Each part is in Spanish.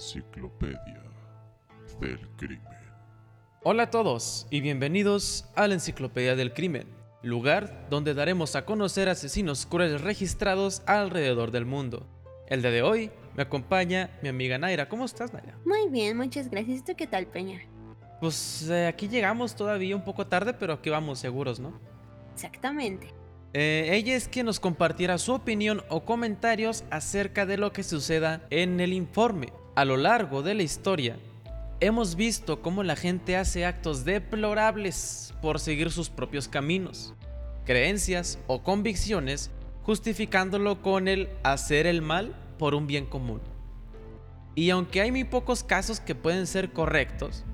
Enciclopedia del Crimen. Hola a todos y bienvenidos a la Enciclopedia del Crimen, lugar donde daremos a conocer asesinos crueles registrados alrededor del mundo. El día de hoy me acompaña mi amiga Naira. ¿Cómo estás, Naira? Muy bien, muchas gracias. ¿Tú qué tal, Peña? Pues eh, aquí llegamos todavía un poco tarde, pero aquí vamos seguros, ¿no? Exactamente. Eh, ella es quien nos compartirá su opinión o comentarios acerca de lo que suceda en el informe. A lo largo de la historia, hemos visto cómo la gente hace actos deplorables por seguir sus propios caminos, creencias o convicciones, justificándolo con el hacer el mal por un bien común. Y aunque hay muy pocos casos que pueden ser correctos,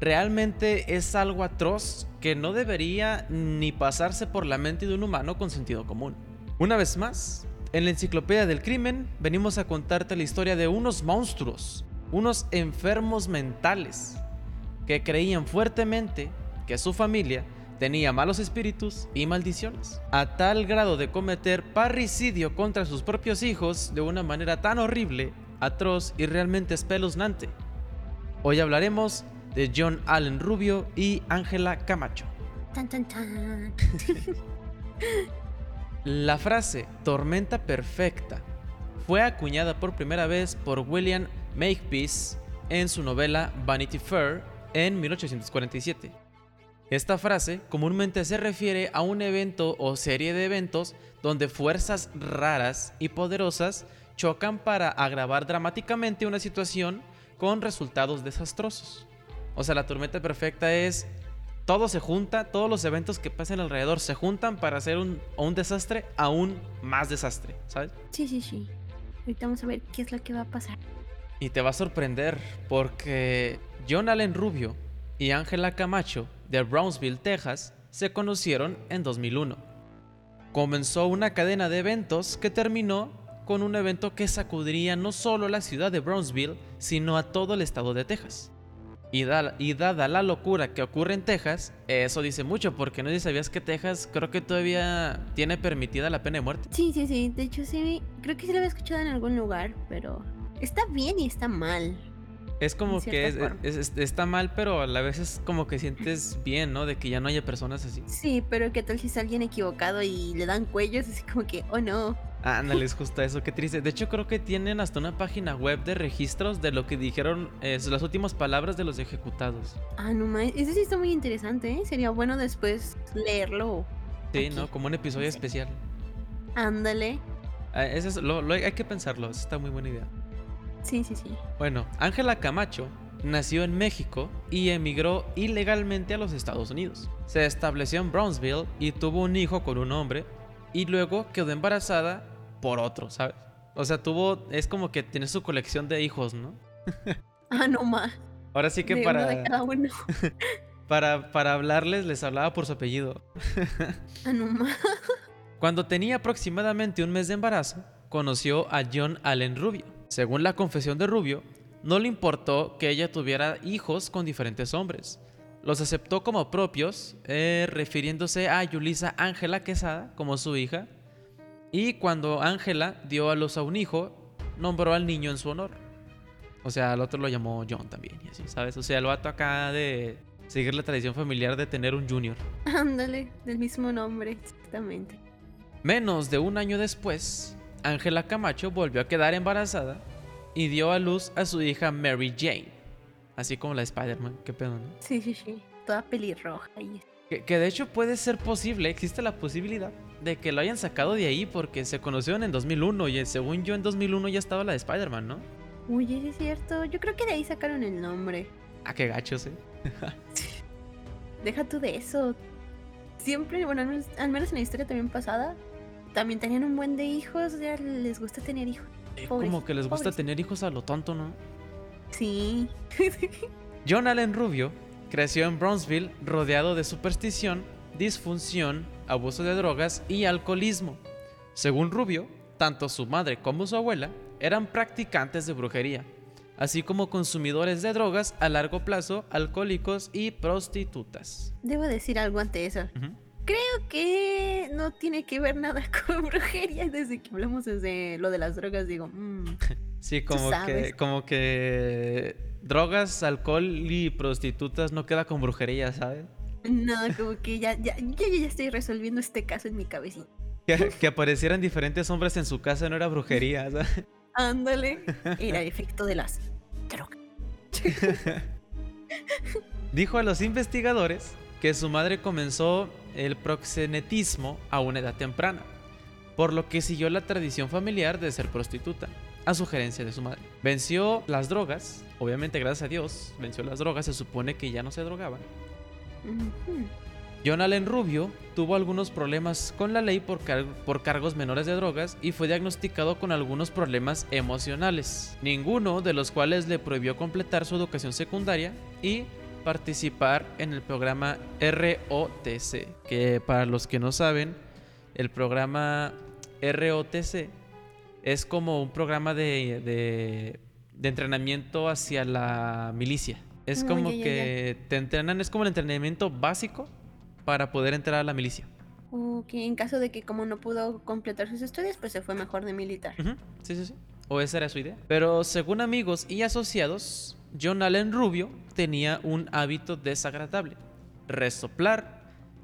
realmente es algo atroz que no debería ni pasarse por la mente de un humano con sentido común. Una vez más, en la Enciclopedia del Crimen venimos a contarte la historia de unos monstruos, unos enfermos mentales, que creían fuertemente que su familia tenía malos espíritus y maldiciones, a tal grado de cometer parricidio contra sus propios hijos de una manera tan horrible, atroz y realmente espeluznante. Hoy hablaremos de John Allen Rubio y Ángela Camacho. Tan, tan, tan. La frase tormenta perfecta fue acuñada por primera vez por William Makepeace en su novela Vanity Fair en 1847. Esta frase comúnmente se refiere a un evento o serie de eventos donde fuerzas raras y poderosas chocan para agravar dramáticamente una situación con resultados desastrosos. O sea, la tormenta perfecta es todo se junta, todos los eventos que pasan alrededor se juntan para hacer un, un desastre aún más desastre, ¿sabes? Sí, sí, sí. Ahorita vamos a ver qué es lo que va a pasar. Y te va a sorprender porque John Allen Rubio y Ángela Camacho de Brownsville, Texas, se conocieron en 2001. Comenzó una cadena de eventos que terminó con un evento que sacudiría no solo la ciudad de Brownsville, sino a todo el estado de Texas. Y, da- y dada la locura que ocurre en Texas, eso dice mucho, porque no sé si sabías que Texas creo que todavía tiene permitida la pena de muerte. Sí, sí, sí. De hecho, sí. Creo que sí lo había escuchado en algún lugar, pero está bien y está mal. Es como que es- cierta forma. es- es- está mal, pero a la vez es como que sientes bien, ¿no? De que ya no haya personas así. Sí, pero ¿qué tal si es alguien equivocado y le dan cuellos? Así como que, oh no. Ándale, es justo eso, qué triste. De hecho, creo que tienen hasta una página web de registros de lo que dijeron eh, las últimas palabras de los ejecutados. Ah, no más. Ese sí está muy interesante, ¿eh? Sería bueno después leerlo. Sí, Aquí. ¿no? Como un episodio Sí. especial. Ándale. Ah, eso es, lo, lo- hay que pensarlo, eso está muy buena idea. Sí, sí, sí. Bueno, Ángela Camacho nació en México y emigró ilegalmente a los Estados Unidos. Se estableció en Brownsville y tuvo un hijo con un hombre y luego quedó embarazada por otro, ¿sabes? O sea, tuvo, es como que tiene su colección de hijos, ¿no? Ah, no más. Ahora sí que de para, uno de cada uno. para, para hablarles les hablaba por su apellido. Ah, no más. Cuando tenía aproximadamente un mes de embarazo, conoció a John Allen Rubio. Según la confesión de Rubio, no le importó que ella tuviera hijos con diferentes hombres. Los aceptó como propios, eh, refiriéndose a Yulisa Ángela Quesada como su hija. Y cuando Ángela dio a luz a un hijo, nombró al niño en su honor. O sea, al otro lo llamó John también, y así, ¿sabes? O sea, el vato acá de seguir la tradición familiar de tener un junior. Ándale, del mismo nombre, exactamente. Menos de un año después, Ángela Camacho volvió a quedar embarazada y dio a luz a su hija Mary Jane. Así como la de Spider-Man, qué pedo, ¿no? Sí, sí, sí. Toda pelirroja y Que, que de hecho puede ser posible, existe la posibilidad de que lo hayan sacado de ahí porque se conocieron en 2001 y según yo en 2001 ya estaba la de Spider-Man, ¿no? Uy, sí es cierto. Yo creo que de ahí sacaron el nombre. Ah, qué gachos, ¿eh? Deja tú de eso. Siempre, bueno, al menos, al menos en la historia también pasada, también tenían un buen de hijos. Ya les gusta tener hijos. Eh, Como que les gusta tener hijos a lo tonto, ¿no? Sí. John Allen Rubio creció en Brownsville rodeado de superstición, disfunción, abuso de drogas y alcoholismo. Según Rubio, tanto su madre como su abuela eran practicantes de brujería, así como consumidores de drogas a largo plazo, alcohólicos y prostitutas. Debo decir algo ante eso. Creo que no tiene que ver nada con brujería. Desde que hablamos desde lo de las drogas, digo, mm, Sí, como que, como que drogas, alcohol y prostitutas no queda con brujería, ¿sabes? No, como que ya, ya, yo ya estoy resolviendo este caso en mi cabecita. Que, que aparecieran diferentes hombres en su casa no era brujería, ¿sabes? Ándale. Era el efecto de las drogas. Dijo a los investigadores que su madre comenzó el proxenetismo a una edad temprana, por lo que siguió la tradición familiar de ser prostituta, a sugerencia de su madre. Venció las drogas, obviamente gracias a Dios, venció las drogas, se supone que ya no se drogaban. John Allen Rubio tuvo algunos problemas con la ley por, car- por cargos menores de drogas y fue diagnosticado con algunos problemas emocionales, ninguno de los cuales le prohibió completar su educación secundaria y participar en el programa ROTC, que para los que no saben, el programa ROTC es como un programa de, de- de entrenamiento hacia la milicia. Es como ya, ya, que te entrenan, es como el entrenamiento básico para poder entrar a la milicia. Ok, en caso de que como no pudo completar sus estudios, pues se fue mejor de militar. Sí, sí, sí. O esa era su idea. Pero según amigos y asociados, John Allen Rubio tenía un hábito desagradable. Resoplar,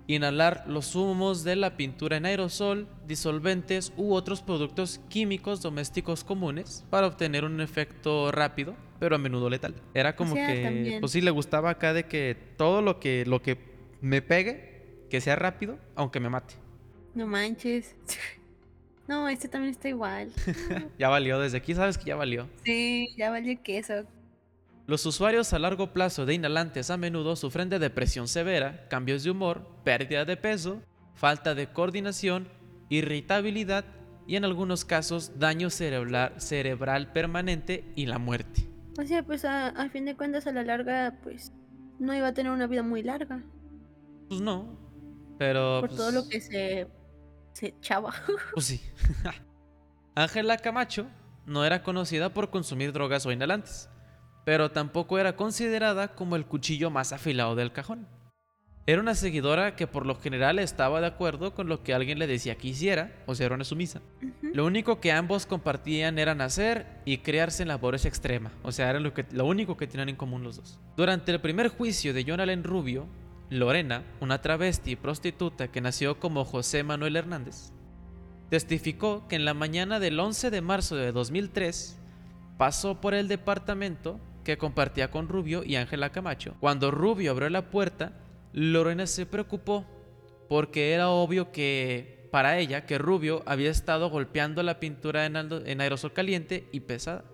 inhalar los humos de la pintura en aerosol, disolventes u otros productos químicos domésticos comunes para obtener un efecto rápido, pero a menudo letal. Era como sea, que, también. pues sí, le gustaba acá de que todo lo que, lo que me pegue, que sea rápido, aunque me mate. No manches. No, este también está igual. Ya valió, desde aquí sabes que ya valió. Sí, ya valió queso. Los usuarios a largo plazo de inhalantes a menudo sufren de depresión severa, cambios de humor, pérdida de peso, falta de coordinación, irritabilidad y en algunos casos daño cerebral, cerebral permanente y la muerte. O sea, pues a, a fin de cuentas a la larga, pues no iba a tener una vida muy larga. Pues no, pero... Por pues, todo lo que se, se echaba. Pues sí. Ángela Camacho no era conocida por consumir drogas o inhalantes, pero tampoco era considerada como el cuchillo más afilado del cajón. Era una seguidora que por lo general estaba de acuerdo con lo que alguien le decía que hiciera, o sea, era una sumisa. Lo único que ambos compartían era nacer y criarse en la pobreza extrema, o sea, era lo, que, lo único que tenían en común los dos. Durante el primer juicio de John Allen Rubio, Lorena, una travesti y prostituta que nació como José Manuel Hernández, testificó que en la mañana del 11 de marzo de 2003 pasó por el departamento que compartía con Rubio y Ángela Camacho. Cuando Rubio abrió la puerta, Lorena se preocupó porque era obvio que para ella que Rubio había estado golpeando la pintura en, aerosol caliente y pesada.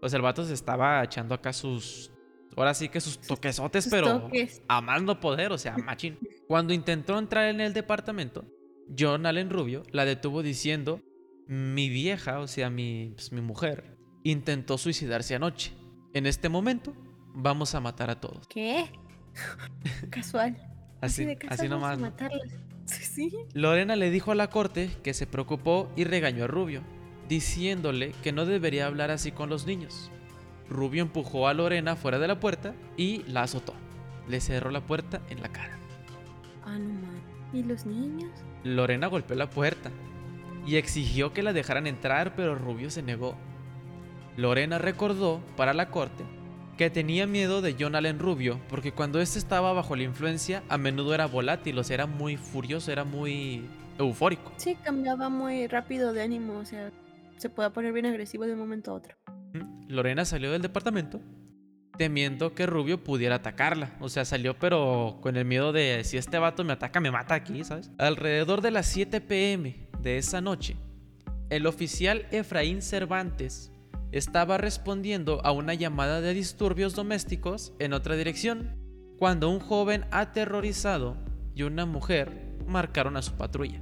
Pues el vato se estaba echando acá sus... Ahora sí que sus toquesotes, Sus pero toques. a más no poder, o sea, machín. Cuando intentó entrar en el departamento, John Allen Rubio la detuvo diciendo, mi vieja, o sea, mi, pues, mi mujer, intentó suicidarse anoche. En este momento, vamos a matar a todos. ¿Qué? Casual. Así, de casual así vamos a nomás. matarlas. Sí. Lorena le dijo a la corte que se preocupó y regañó a Rubio, diciéndole que no debería hablar así con los niños. Rubio empujó a Lorena fuera de la puerta y la azotó. Le cerró la puerta en la cara. Ah, no man. ¿Y los niños? Lorena golpeó la puerta y exigió que la dejaran entrar, pero Rubio se negó. Lorena recordó para la corte que tenía miedo de John Allen Rubio porque cuando éste estaba bajo la influencia a menudo era volátil, o sea, era muy furioso, era muy eufórico. Sí, cambiaba muy rápido de ánimo. O sea, se puede poner bien agresivo de un momento a otro. Lorena salió del departamento temiendo que Rubio pudiera atacarla. O sea, salió pero con el miedo de si este vato me ataca, me mata aquí, ¿sabes? Alrededor de las 7 pm de esa noche, el oficial Efraín Cervantes estaba respondiendo a una llamada de disturbios domésticos en otra dirección, cuando un joven aterrorizado y una mujer marcaron a su patrulla.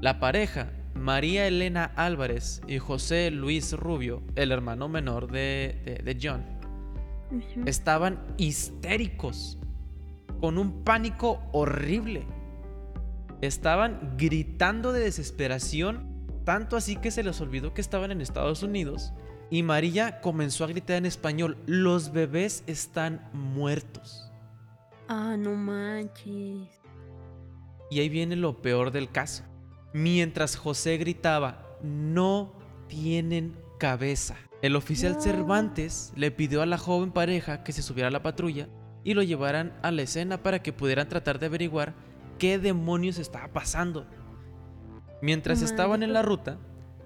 La pareja, María Elena Álvarez y José Luis Rubio, el hermano menor de, de- de John, estaban histéricos, con un pánico horrible. Estaban gritando de desesperación, tanto así que se les olvidó que estaban en Estados Unidos. Y María comenzó a gritar en español, los bebés están muertos. Ah, no manches. Y ahí viene lo peor del caso. Mientras José gritaba, no tienen cabeza. El oficial No. Cervantes le pidió a la joven pareja que se subiera a la patrulla y lo llevaran a la escena para que pudieran tratar de averiguar qué demonios estaba pasando. Mientras estaban en la ruta,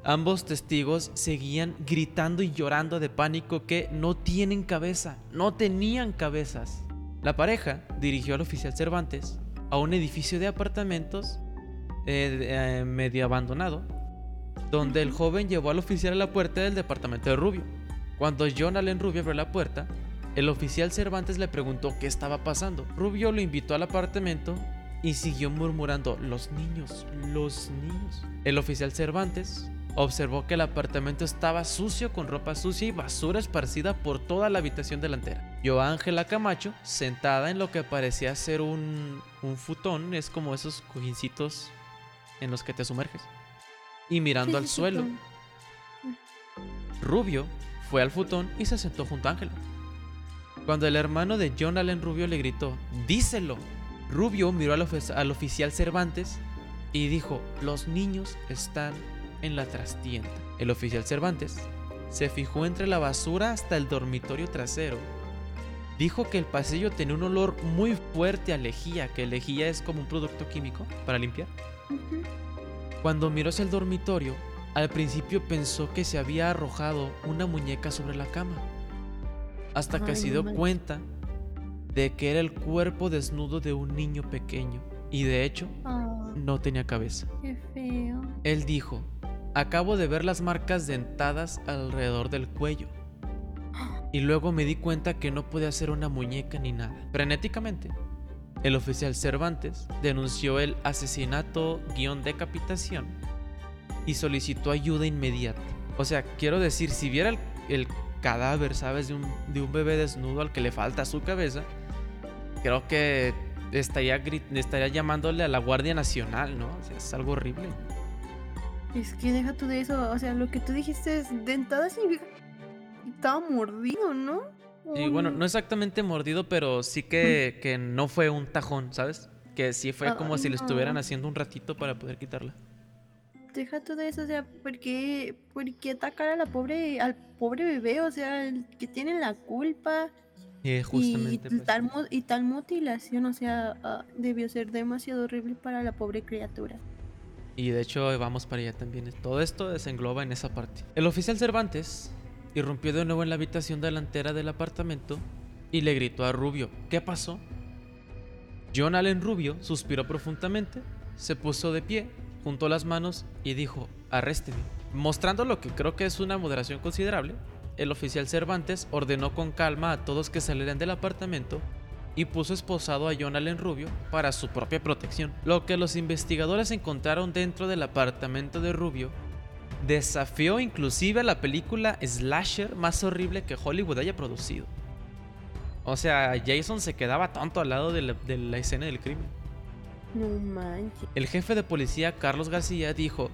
ambos testigos seguían gritando y llorando de pánico que no tienen cabeza, no tenían cabezas. La pareja dirigió al oficial Cervantes a un edificio de apartamentos eh, eh, medio abandonado, donde el joven llevó al oficial a la puerta del departamento de Rubio. Cuando John Allen Rubio abrió la puerta, el oficial Cervantes le preguntó qué estaba pasando. Rubio lo invitó al apartamento y siguió murmurando, los niños, los niños. El oficial Cervantes observó que el apartamento estaba sucio con ropa sucia y basura esparcida por toda la habitación delantera. A Ángela Camacho sentada en lo que parecía ser un, un futón, es como esos cojincitos en los que te sumerges, y mirando al suelo. Rubio fue al futón y se sentó junto a Ángela. Cuando el hermano de John Allen Rubio le gritó, díselo, Rubio miró al, ofi- al oficial Cervantes y dijo, los niños están en la trastienda. El oficial Cervantes se fijó entre la basura hasta el dormitorio trasero. Dijo que el pasillo tenía un olor muy fuerte a lejía, que lejía es como un producto químico para limpiar. Cuando miró hacia el dormitorio, al principio pensó que se había arrojado una muñeca sobre la cama. Hasta que Ay, se dio cuenta de que era el cuerpo desnudo de un niño pequeño. Y de hecho, Ah, no tenía cabeza. qué feo. Él dijo, acabo de ver las marcas dentadas alrededor del cuello. Y luego me di cuenta que no podía ser una muñeca ni nada. Frenéticamente, el oficial Cervantes denunció el asesinato guion decapitación y solicitó ayuda inmediata. O sea, quiero decir, si viera el, el cadáver, ¿sabes? De un, de un bebé desnudo al que le falta su cabeza, creo que estaría, estaría llamándole a la Guardia Nacional, ¿no? O sea, es algo horrible. Es que deja tú de eso. O sea, lo que tú dijiste es dentada significa que estaba mordido, ¿no? Y ¿O bueno, no exactamente mordido, pero sí que, que no fue un tajón, ¿sabes? Que sí fue Ah, como si le estuvieran no. haciendo un ratito para poder quitarla. Deja tú de eso, o sea, ¿por qué, por qué atacar a la pobre, al pobre bebé? O sea, el que tiene la culpa Y y, pues, tal, y tal mutilación, o sea, ah, debió ser demasiado horrible para la pobre criatura. Y de hecho vamos para allá también. Todo esto desengloba en esa parte. El oficial Cervantes irrumpió de nuevo en la habitación delantera del apartamento y le gritó a Rubio, ¿qué pasó? John Allen Rubio suspiró profundamente, se puso de pie, juntó las manos y dijo, arrésteme. Mostrando lo que creo que es una moderación considerable, el oficial Cervantes ordenó con calma a todos que salieran del apartamento y puso esposado a John Allen Rubio para su propia protección. Lo que los investigadores encontraron dentro del apartamento de Rubio desafió inclusive a la película slasher más horrible que Hollywood haya producido. O sea, Jason se quedaba tonto al lado de la, de la escena del crimen. No manches. El jefe de policía Carlos García dijo,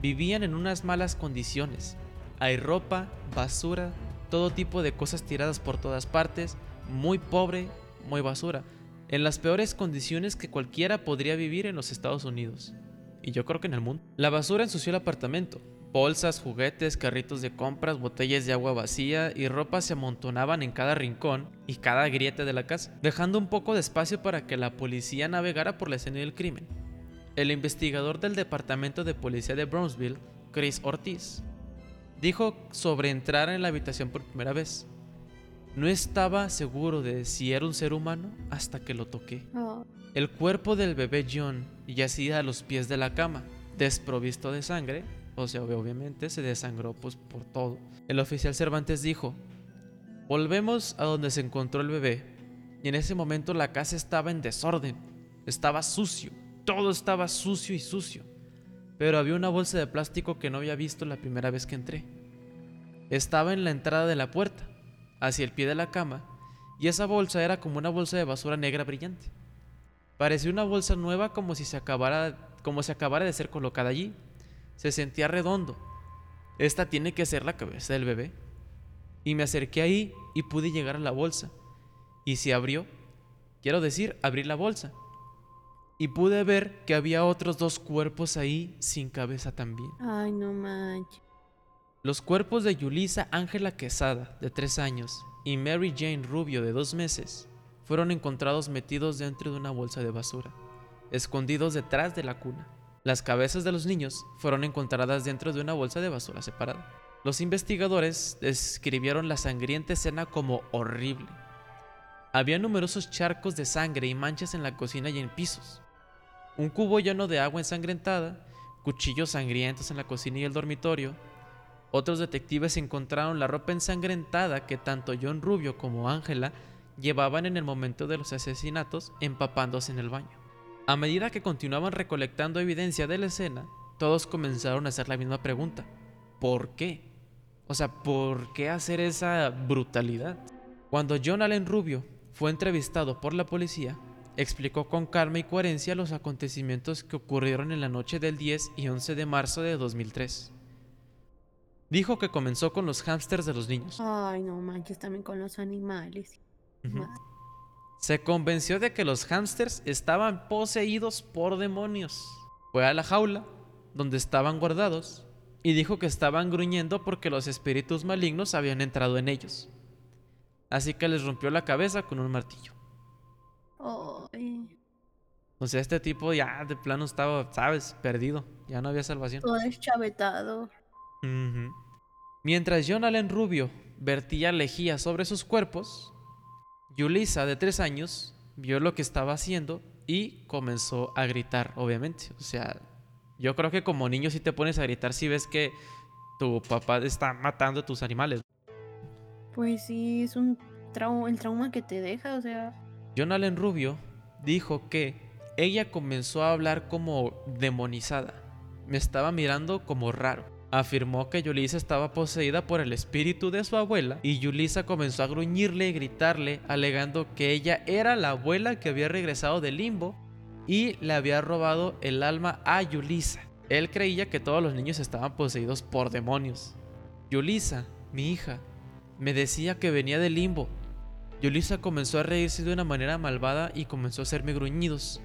vivían en unas malas condiciones. Hay ropa, basura, todo tipo de cosas tiradas por todas partes, muy pobre, muy basura, en las peores condiciones que cualquiera podría vivir en los Estados Unidos. Y yo creo que en el mundo. La basura ensució el apartamento. Bolsas, juguetes, carritos de compras, botellas de agua vacía y ropa se amontonaban en cada rincón y cada grieta de la casa, dejando un poco de espacio para que la policía navegara por la escena del crimen. El investigador del Departamento de Policía de Brownsville, Chris Ortiz, dijo sobre entrar en la habitación por primera vez. No estaba seguro de si era un ser humano hasta que lo toqué. Ah, El cuerpo del bebé John yacía a los pies de la cama, desprovisto de sangre, o sea, obviamente se desangró pues, por todo. El oficial Cervantes dijo, volvemos a donde se encontró el bebé, y en ese momento la casa estaba en desorden, estaba sucio, todo estaba sucio y sucio, pero había una bolsa de plástico que no había visto la primera vez que entré. Estaba en la entrada de la puerta, hacia el pie de la cama, y esa bolsa era como una bolsa de basura negra brillante. Parecía una bolsa nueva como si se acabara, como si acabara de ser colocada allí. Se sentía redondo. Esta tiene que ser la cabeza del bebé. Y me acerqué ahí y pude llegar a la bolsa. Y se abrió. Quiero decir, abrí la bolsa. Y pude ver que había otros dos cuerpos ahí sin cabeza también. Ay, no manches. Los cuerpos de Yulisa Ángela Quesada, de 3 años, y Mary Jane Rubio, de 2 meses, fueron encontrados metidos dentro de una bolsa de basura, escondidos detrás de la cuna. Las cabezas de los niños fueron encontradas dentro de una bolsa de basura separada. Los investigadores describieron la sangrienta escena como horrible. Había numerosos charcos de sangre y manchas en la cocina y en pisos. Un cubo lleno de agua ensangrentada, cuchillos sangrientos en la cocina y el dormitorio. Otros detectives encontraron la ropa ensangrentada que tanto John Rubio como Ángela llevaban en el momento de los asesinatos empapándose en el baño. A medida que continuaban recolectando evidencia de la escena, todos comenzaron a hacer la misma pregunta. ¿Por qué? O sea, ¿por qué hacer esa brutalidad? Cuando John Allen Rubio fue entrevistado por la policía, explicó con calma y coherencia los acontecimientos que ocurrieron en la noche del 10 y 11 de marzo de 2003. Dijo que comenzó con los hámsters de los niños. Ay, no manches, también con los animales. Se convenció de que los hámsters estaban poseídos por demonios. Fue a la jaula, donde estaban guardados, y dijo que estaban gruñendo porque los espíritus malignos habían entrado en ellos. Así que les rompió la cabeza con un martillo. Ay, O sea, este tipo ya de plano estaba, sabes, perdido. Ya no había salvación. todo deschavetado. Ujú. Mientras John Allen Rubio vertía lejía sobre sus cuerpos, Yulisa, de tres años, vio lo que estaba haciendo y comenzó a gritar, obviamente. O sea, yo creo que como niño si te pones a gritar si ves que tu papá está matando a tus animales. Pues sí, es un trauma, el trauma que te deja, o sea. John Allen Rubio dijo que ella comenzó a hablar como demonizada. Me estaba mirando como raro. Afirmó que Yulisa estaba poseída por el espíritu de su abuela y Yulisa comenzó a gruñirle y gritarle, alegando que ella era la abuela que había regresado del limbo y le había robado el alma a Yulisa. Él creía que todos los niños estaban poseídos por demonios. Yulisa, mi hija, me decía que venía del limbo. Yulisa comenzó a reírse de una manera malvada y comenzó a hacerme gruñidos.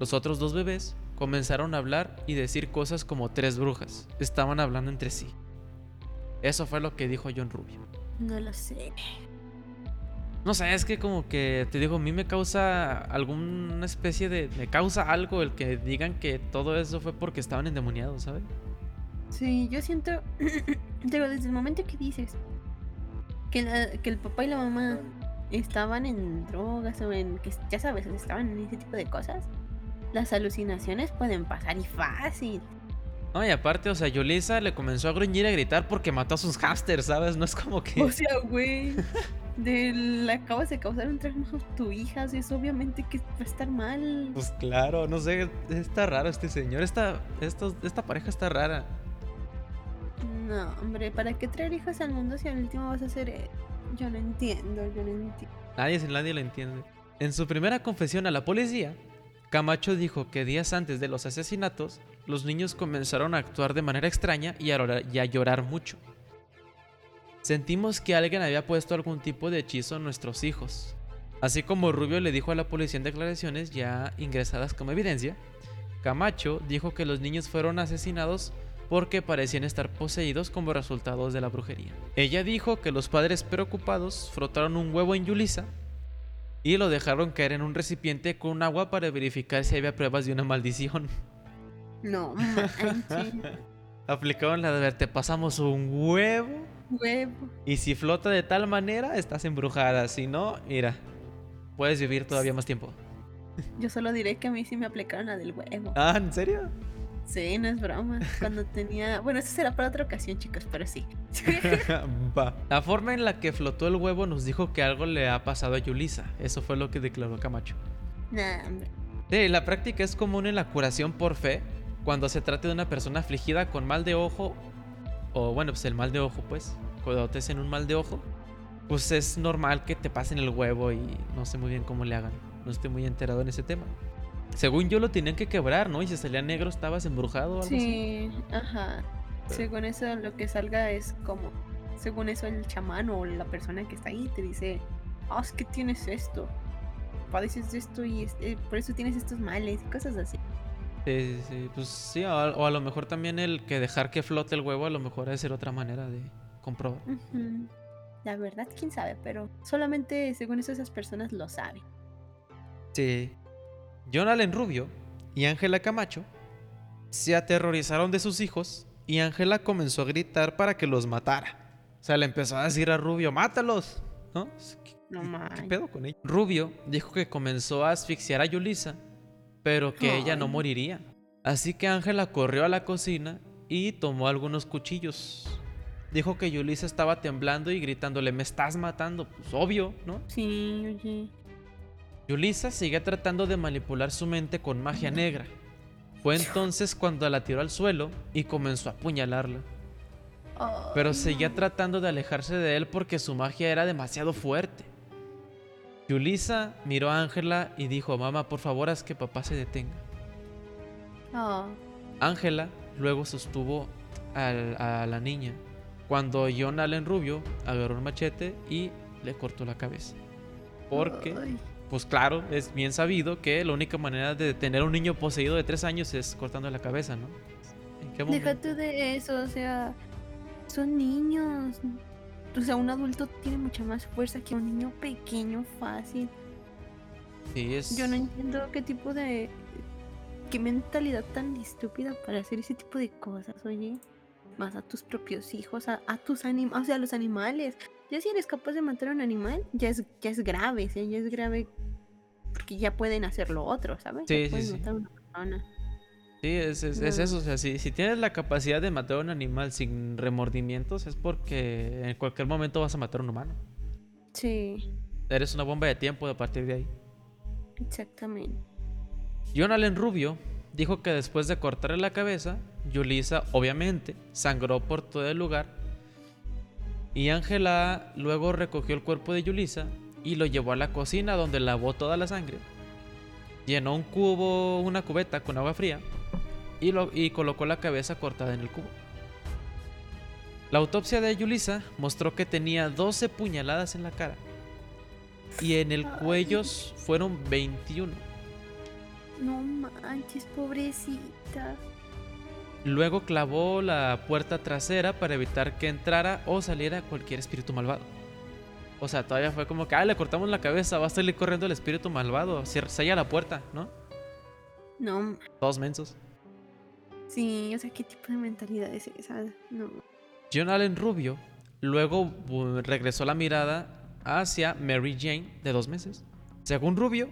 Los otros dos bebés comenzaron a hablar y decir cosas como tres brujas. Estaban hablando entre sí. Eso fue lo que dijo John Rubio. No lo sé. No sé, es que como que te digo, a mí me causa alguna especie de... Me causa algo el que digan que todo eso fue porque estaban endemoniados, ¿sabes? Sí, yo siento. Digo, desde el momento que dices que, la- que el papá y la mamá estaban en drogas o en. que ya sabes, estaban en ese tipo de cosas, las alucinaciones pueden pasar y fácil. No, y aparte, o sea, Yulisa le comenzó a gruñir y a gritar porque mató a sus hamsters, ¿sabes? No es como que... O sea, güey. Le acabas de causar un trauma a tu hija, es obviamente que va a estar mal. Pues claro, no sé, está raro este señor, esta, estos- esta pareja está rara. No, hombre, ¿para qué traer hijos al mundo si al último vas a hacer eh, Yo no entiendo, yo no entiendo. Nadie, nadie lo entiende. En su primera confesión a la policía, Camacho dijo que días antes de los asesinatos, los niños comenzaron a actuar de manera extraña y a llorar, y a llorar mucho. Sentimos que alguien había puesto algún tipo de hechizo en nuestros hijos. Así como Rubio le dijo a la policía en declaraciones ya ingresadas como evidencia, Camacho dijo que los niños fueron asesinados porque parecían estar poseídos como resultados de la brujería. Ella dijo que los padres preocupados frotaron un huevo en Yulisa y lo dejaron caer en un recipiente con agua para verificar si había pruebas de una maldición. No. Aplicaron la de ver, te pasamos un huevo Huevo. y si flota de tal manera estás embrujada, si no, mira, puedes vivir todavía más tiempo. Yo solo diré que a mí sí me aplicaron la del huevo. Ah, ¿en serio? Sí, no es broma. Cuando tenía. Bueno, eso será para otra ocasión, chicos, pero sí. Va. La forma en la que flotó el huevo nos dijo que algo le ha pasado a Yulisa. Eso fue lo que declaró Camacho. nah, hombre. Sí, la práctica es común en la curación por fe cuando se trata de una persona afligida con mal de ojo. O bueno, pues el mal de ojo, pues. Cuando te hacen un mal de ojo, pues es normal que te pasen el huevo y no sé muy bien cómo le hagan. No estoy muy enterado en ese tema. Según yo lo tenían que quebrar, ¿no? Y si salía negro estabas embrujado o algo así. Sí, ajá. Según eso, lo que salga es como. Según eso, el chamán o la persona que está ahí te dice: Ah, es que tienes esto. Padeces de esto y es- eh, por eso tienes estos males y cosas así. Sí, sí, sí. Pues sí, o a, o a lo mejor también el que dejar que flote el huevo, a lo mejor debe ser otra manera de comprobar. La verdad, quién sabe, pero solamente según eso esas personas lo saben. Sí. John Allen Rubio y Ángela Camacho se aterrorizaron de sus hijos y Ángela comenzó a gritar para que los matara. O sea, le empezó a decir a Rubio, mátalos. ¿No? ¿Qué, No qué pedo con ella? Rubio dijo que comenzó a asfixiar a Yulisa, pero que ella no moriría. Así que Ángela corrió a la cocina y tomó algunos cuchillos. Dijo que Yulisa estaba temblando y gritándole, me estás matando. Pues obvio, ¿no? Sí, oye. Yulisa seguía tratando de manipular su mente con magia negra. Fue entonces cuando la tiró al suelo y comenzó a apuñalarla. Pero seguía tratando de alejarse de él porque su magia era demasiado fuerte. Yulisa miró a Ángela y dijo, mamá, por favor haz que papá se detenga. Ah, Ángela luego sostuvo al- a la niña cuando John Allen Rubio agarró un machete y le cortó la cabeza. Porque. Pues claro, es bien sabido que la única manera de detener a un niño poseído de tres años es cortando la cabeza, ¿no? ¿En qué momento? Déjate de eso, o sea, son niños. O sea, un adulto tiene mucha más fuerza que un niño pequeño, fácil. Sí, es... Yo no entiendo qué tipo de. qué mentalidad tan estúpida para hacer ese tipo de cosas, oye. Más a tus propios hijos, a, a tus animales, o sea, a los animales. Ya si eres capaz de matar a un animal, ya es, ya es grave, ¿sí? ya es grave porque ya pueden hacer lo otro, ¿sabes? Ya Sí, sí, sí. matar a una persona. Sí, es, es- eso. O sea, si, si tienes la capacidad de matar a un animal sin remordimientos, es porque en cualquier momento vas a matar a un humano. Sí, Eres una bomba de tiempo a partir de ahí. exactamente. John Allen Rubio dijo que después de cortarle la cabeza, Yulisa obviamente sangró por todo el lugar. Y Ángela luego recogió el cuerpo de Yulisa y lo llevó a la cocina donde lavó toda la sangre. Llenó un cubo, una cubeta con agua fría y, lo- y colocó la cabeza cortada en el cubo. La autopsia de Yulisa mostró que tenía 12 puñaladas en la cara y en el cuello fueron 21. No manches, pobrecita. Luego clavó la puerta trasera para evitar que entrara o saliera cualquier espíritu malvado. O sea, todavía fue como que, ah, le cortamos la cabeza, va a salir corriendo el espíritu malvado. Cier- Sella la puerta, ¿no? No, Todos mensos. sí, o sea, ¿qué tipo de mentalidad es esa? No. John Allen Rubio luego regresó la mirada hacia Mary Jane de dos meses. Según Rubio,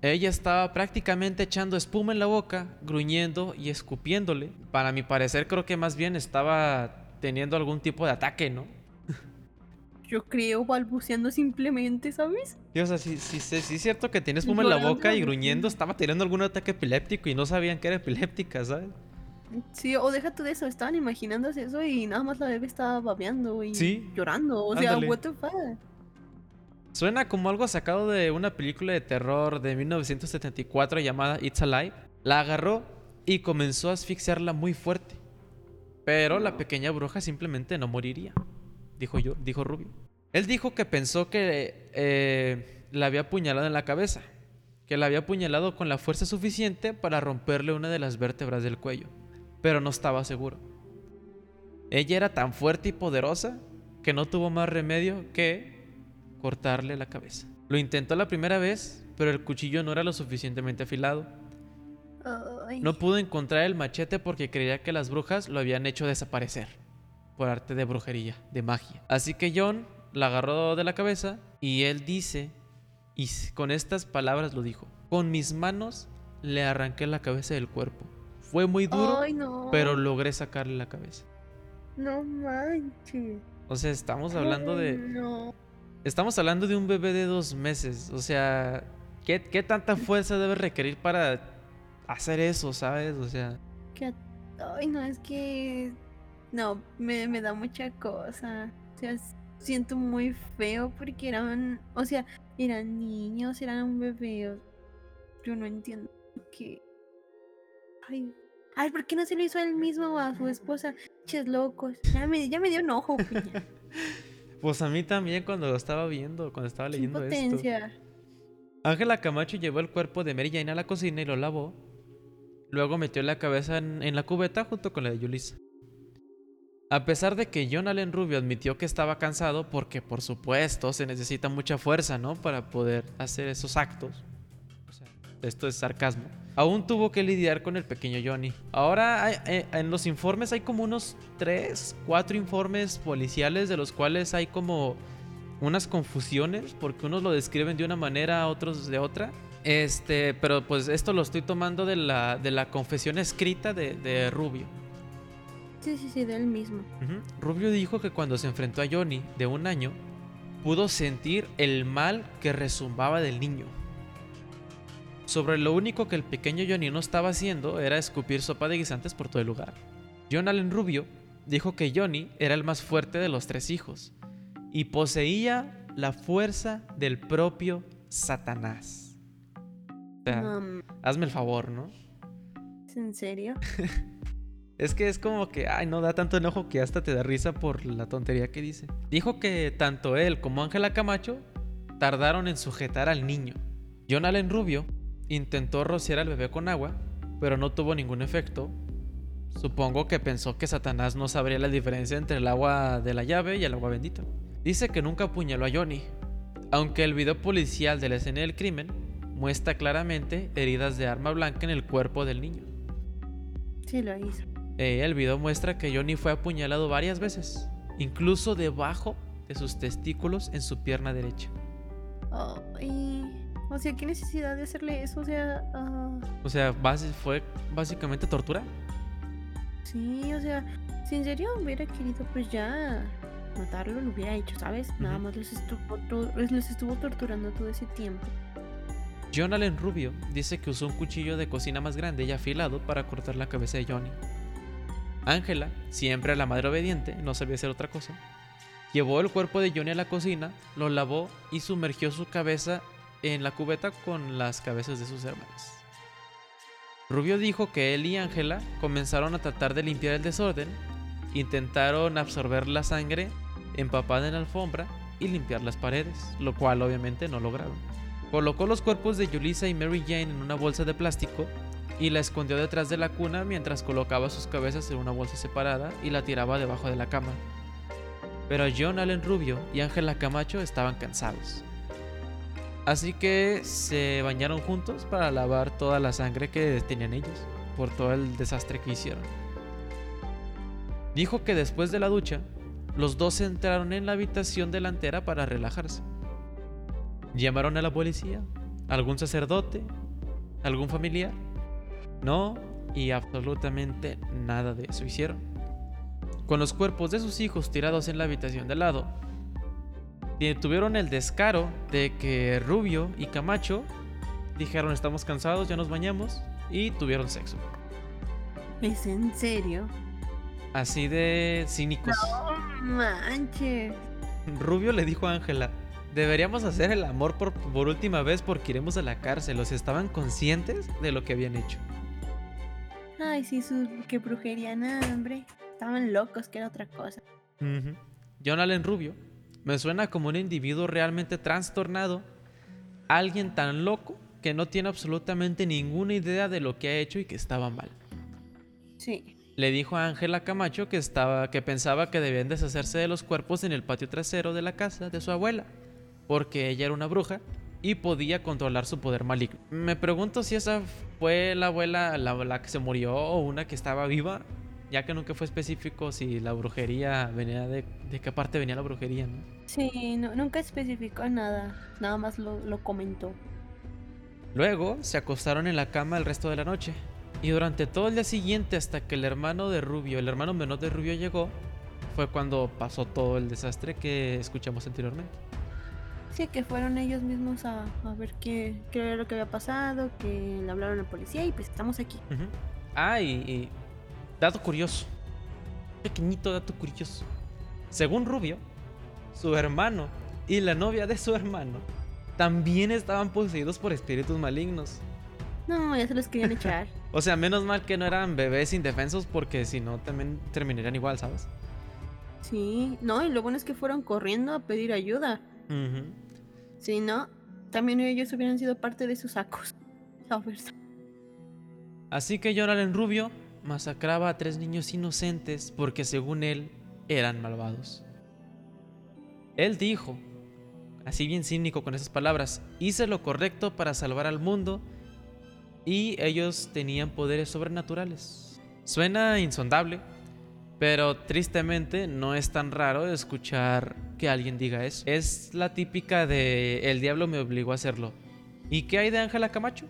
ella estaba prácticamente echando espuma en la boca, gruñendo y escupiéndole. Para mi parecer, creo que más bien estaba teniendo algún tipo de ataque, ¿no? Yo creo balbuceando simplemente, ¿sabes? Sí, o sea, sí, sí, sí, sí es cierto que tenía espuma en la boca y gruñendo, estaba teniendo algún ataque epiléptico y no sabían que era epiléptica, ¿sabes? Sí, o deja tú de eso, estaban imaginándose eso y nada más la bebé estaba babeando y Sí, llorando. O sea, what the fuck. Suena como algo sacado de una película de terror de 1974 llamada It's Alive. La agarró y comenzó a asfixiarla muy fuerte. Pero la pequeña bruja simplemente no moriría, dijo yo, dijo Rubio. Él dijo que pensó que eh, la había apuñalado en la cabeza, que la había apuñalado con la fuerza suficiente para romperle una de las vértebras del cuello, pero no estaba seguro. Ella era tan fuerte y poderosa que no tuvo más remedio que cortarle la cabeza. Lo intentó la primera vez, pero el cuchillo no era lo suficientemente afilado. No pudo encontrar el machete porque creía que las brujas lo habían hecho desaparecer por arte de brujería, de magia. Así que John la agarró de la cabeza y él dice, y con estas palabras lo dijo, con mis manos le arranqué la cabeza del cuerpo. Fue muy duro, Ay, no. pero logré sacarle la cabeza. No manches. O sea, estamos hablando Ay, de... No. Estamos hablando de un bebé de dos meses. O sea, ¿qué, qué tanta fuerza debe requerir para hacer eso, sabes? O sea, qué- Ay, no, es que. No, me, me da mucha cosa. O sea, siento muy feo porque eran. O sea, eran niños, eran un bebé. Yo no entiendo que. Ay. Ay, ¿por qué no se lo hizo a él mismo o a su esposa? Ches locos. Ya me, ya me dio enojo, piña. pues a mí también cuando lo estaba viendo, cuando estaba leyendo esto. impotencia. Ángela Camacho llevó el cuerpo de Mary Jane a la cocina y lo lavó. Luego metió la cabeza en, en la cubeta junto con la de Yulisa. A pesar de que John Allen Rubio admitió que estaba cansado, porque por supuesto se necesita mucha fuerza, ¿no? Para poder hacer esos actos. O sea, esto es sarcasmo. Aún tuvo que lidiar con el pequeño Johnny. Ahora hay- eh, en los informes hay como unos 3, 4 informes policiales de los cuales hay como unas confusiones porque unos lo describen de una manera, otros de otra. Este, pero pues esto lo estoy tomando de la, de la confesión escrita de, de Rubio. Sí, sí, sí, de él mismo. Rubio dijo que cuando se enfrentó a Johnny de un año, pudo sentir el mal que resumbaba del niño. Sobre lo único que el pequeño Johnny no estaba haciendo era escupir sopa de guisantes por todo el lugar. John Allen Rubio dijo que Johnny era el más fuerte de los tres hijos y poseía la fuerza del propio Satanás. O sea, Um, hazme el favor, ¿no? ¿Es en serio? Es que es como que, ay, no da tanto enojo que hasta te da risa por la tontería que dice. Dijo que tanto él como Ángela Camacho tardaron en sujetar al niño. John Allen Rubio intentó rociar al bebé con agua, pero no tuvo ningún efecto. Supongo que pensó que Satanás no sabría la diferencia entre el agua de la llave y el agua bendita. Dice que nunca apuñaló a Johnny, aunque el video policial de la escena del crimen muestra claramente heridas de arma blanca en el cuerpo del niño. Sí, lo hizo. Eh, el video muestra que Johnny fue apuñalado varias veces, incluso debajo de sus testículos en su pierna derecha. Ay, o sea, ¿qué necesidad de hacerle eso? O sea, ah, O sea, fue básicamente tortura. sí, o sea, si en serio hubiera querido, pues ya matarlo, lo hubiera hecho, ¿sabes? Nada Ujú. más los estuvo, los estuvo torturando todo ese tiempo. John Allen Rubio dice que usó un cuchillo de cocina más grande y afilado para cortar la cabeza de Johnny. Ángela, siempre la madre obediente, no sabía hacer otra cosa, llevó el cuerpo de Johnny a la cocina, lo lavó y sumergió su cabeza en la cubeta con las cabezas de sus hermanos. Rubio dijo que él y Ángela comenzaron a tratar de limpiar el desorden, intentaron absorber la sangre empapada en la alfombra y limpiar las paredes, lo cual obviamente no lograron. Colocó los cuerpos de Yulisa y Mary Jane en una bolsa de plástico y la escondió detrás de la cuna mientras colocaba sus cabezas en una bolsa separada y la tiraba debajo de la cama. Pero John Allen Rubio y Ángela Camacho estaban cansados. Así que se bañaron juntos para lavar toda la sangre que tenían ellos por todo el desastre que hicieron. Dijo que después de la ducha, los dos entraron en la habitación delantera para relajarse. Llamaron a la policía, algún sacerdote, algún familiar. No, y absolutamente nada de eso hicieron. Con los cuerpos de sus hijos tirados en la habitación de lado, tuvieron el descaro de que Rubio y Camacho dijeron estamos cansados, ya nos bañamos y tuvieron sexo. ¿Es en serio? Así de cínicos. No manches. Rubio le dijo a Ángela, deberíamos hacer el amor por, por última vez porque iremos a la cárcel. O sea, estaban conscientes de lo que habían hecho. Ay, sí, su qué brujería, no, hombre. Estaban locos, que era otra cosa. Ujú. John Allen Rubio me suena como un individuo realmente trastornado, alguien tan loco que no tiene absolutamente ninguna idea de lo que ha hecho y que estaba mal. Sí. Le dijo a Ángela Camacho que estaba que pensaba que debían deshacerse de los cuerpos en el patio trasero de la casa de su abuela, porque ella era una bruja y podía controlar su poder maligno. Me pregunto si esa fue la abuela la, la que se murió o una que estaba viva, ya que nunca fue específico si la brujería venía de de qué parte venía la brujería, ¿no? Sí, no, nunca especificó nada. Nada más lo, lo comentó. Luego se acostaron en la cama el resto de la noche. Y durante todo el día siguiente, hasta que el hermano de Rubio, el hermano menor de Rubio llegó, fue cuando pasó todo el desastre que escuchamos anteriormente. Sí, que fueron ellos mismos a, a ver qué, qué era lo que había pasado, que le hablaron a la policía y pues estamos aquí. Ah, y, y dato curioso. Pequeñito dato curioso. Según Rubio, su hermano y la novia de su hermano también estaban poseídos por espíritus malignos. No, ya se los querían echar. O sea, menos mal que no eran bebés indefensos porque si no también terminarían igual, ¿sabes? Sí, no, y lo bueno es que fueron corriendo a pedir ayuda. Ujú. Si no, también ellos hubieran sido parte de sus sacos. Así que Jonathan Rubio masacraba a tres niños inocentes porque según él eran malvados. Él dijo, así bien cínico con esas palabras, hice lo correcto para salvar al mundo y ellos tenían poderes sobrenaturales. Suena insondable, pero tristemente no es tan raro escuchar que alguien diga eso. Es la típica de el diablo me obligó a hacerlo. ¿Y qué hay de Ángela Camacho?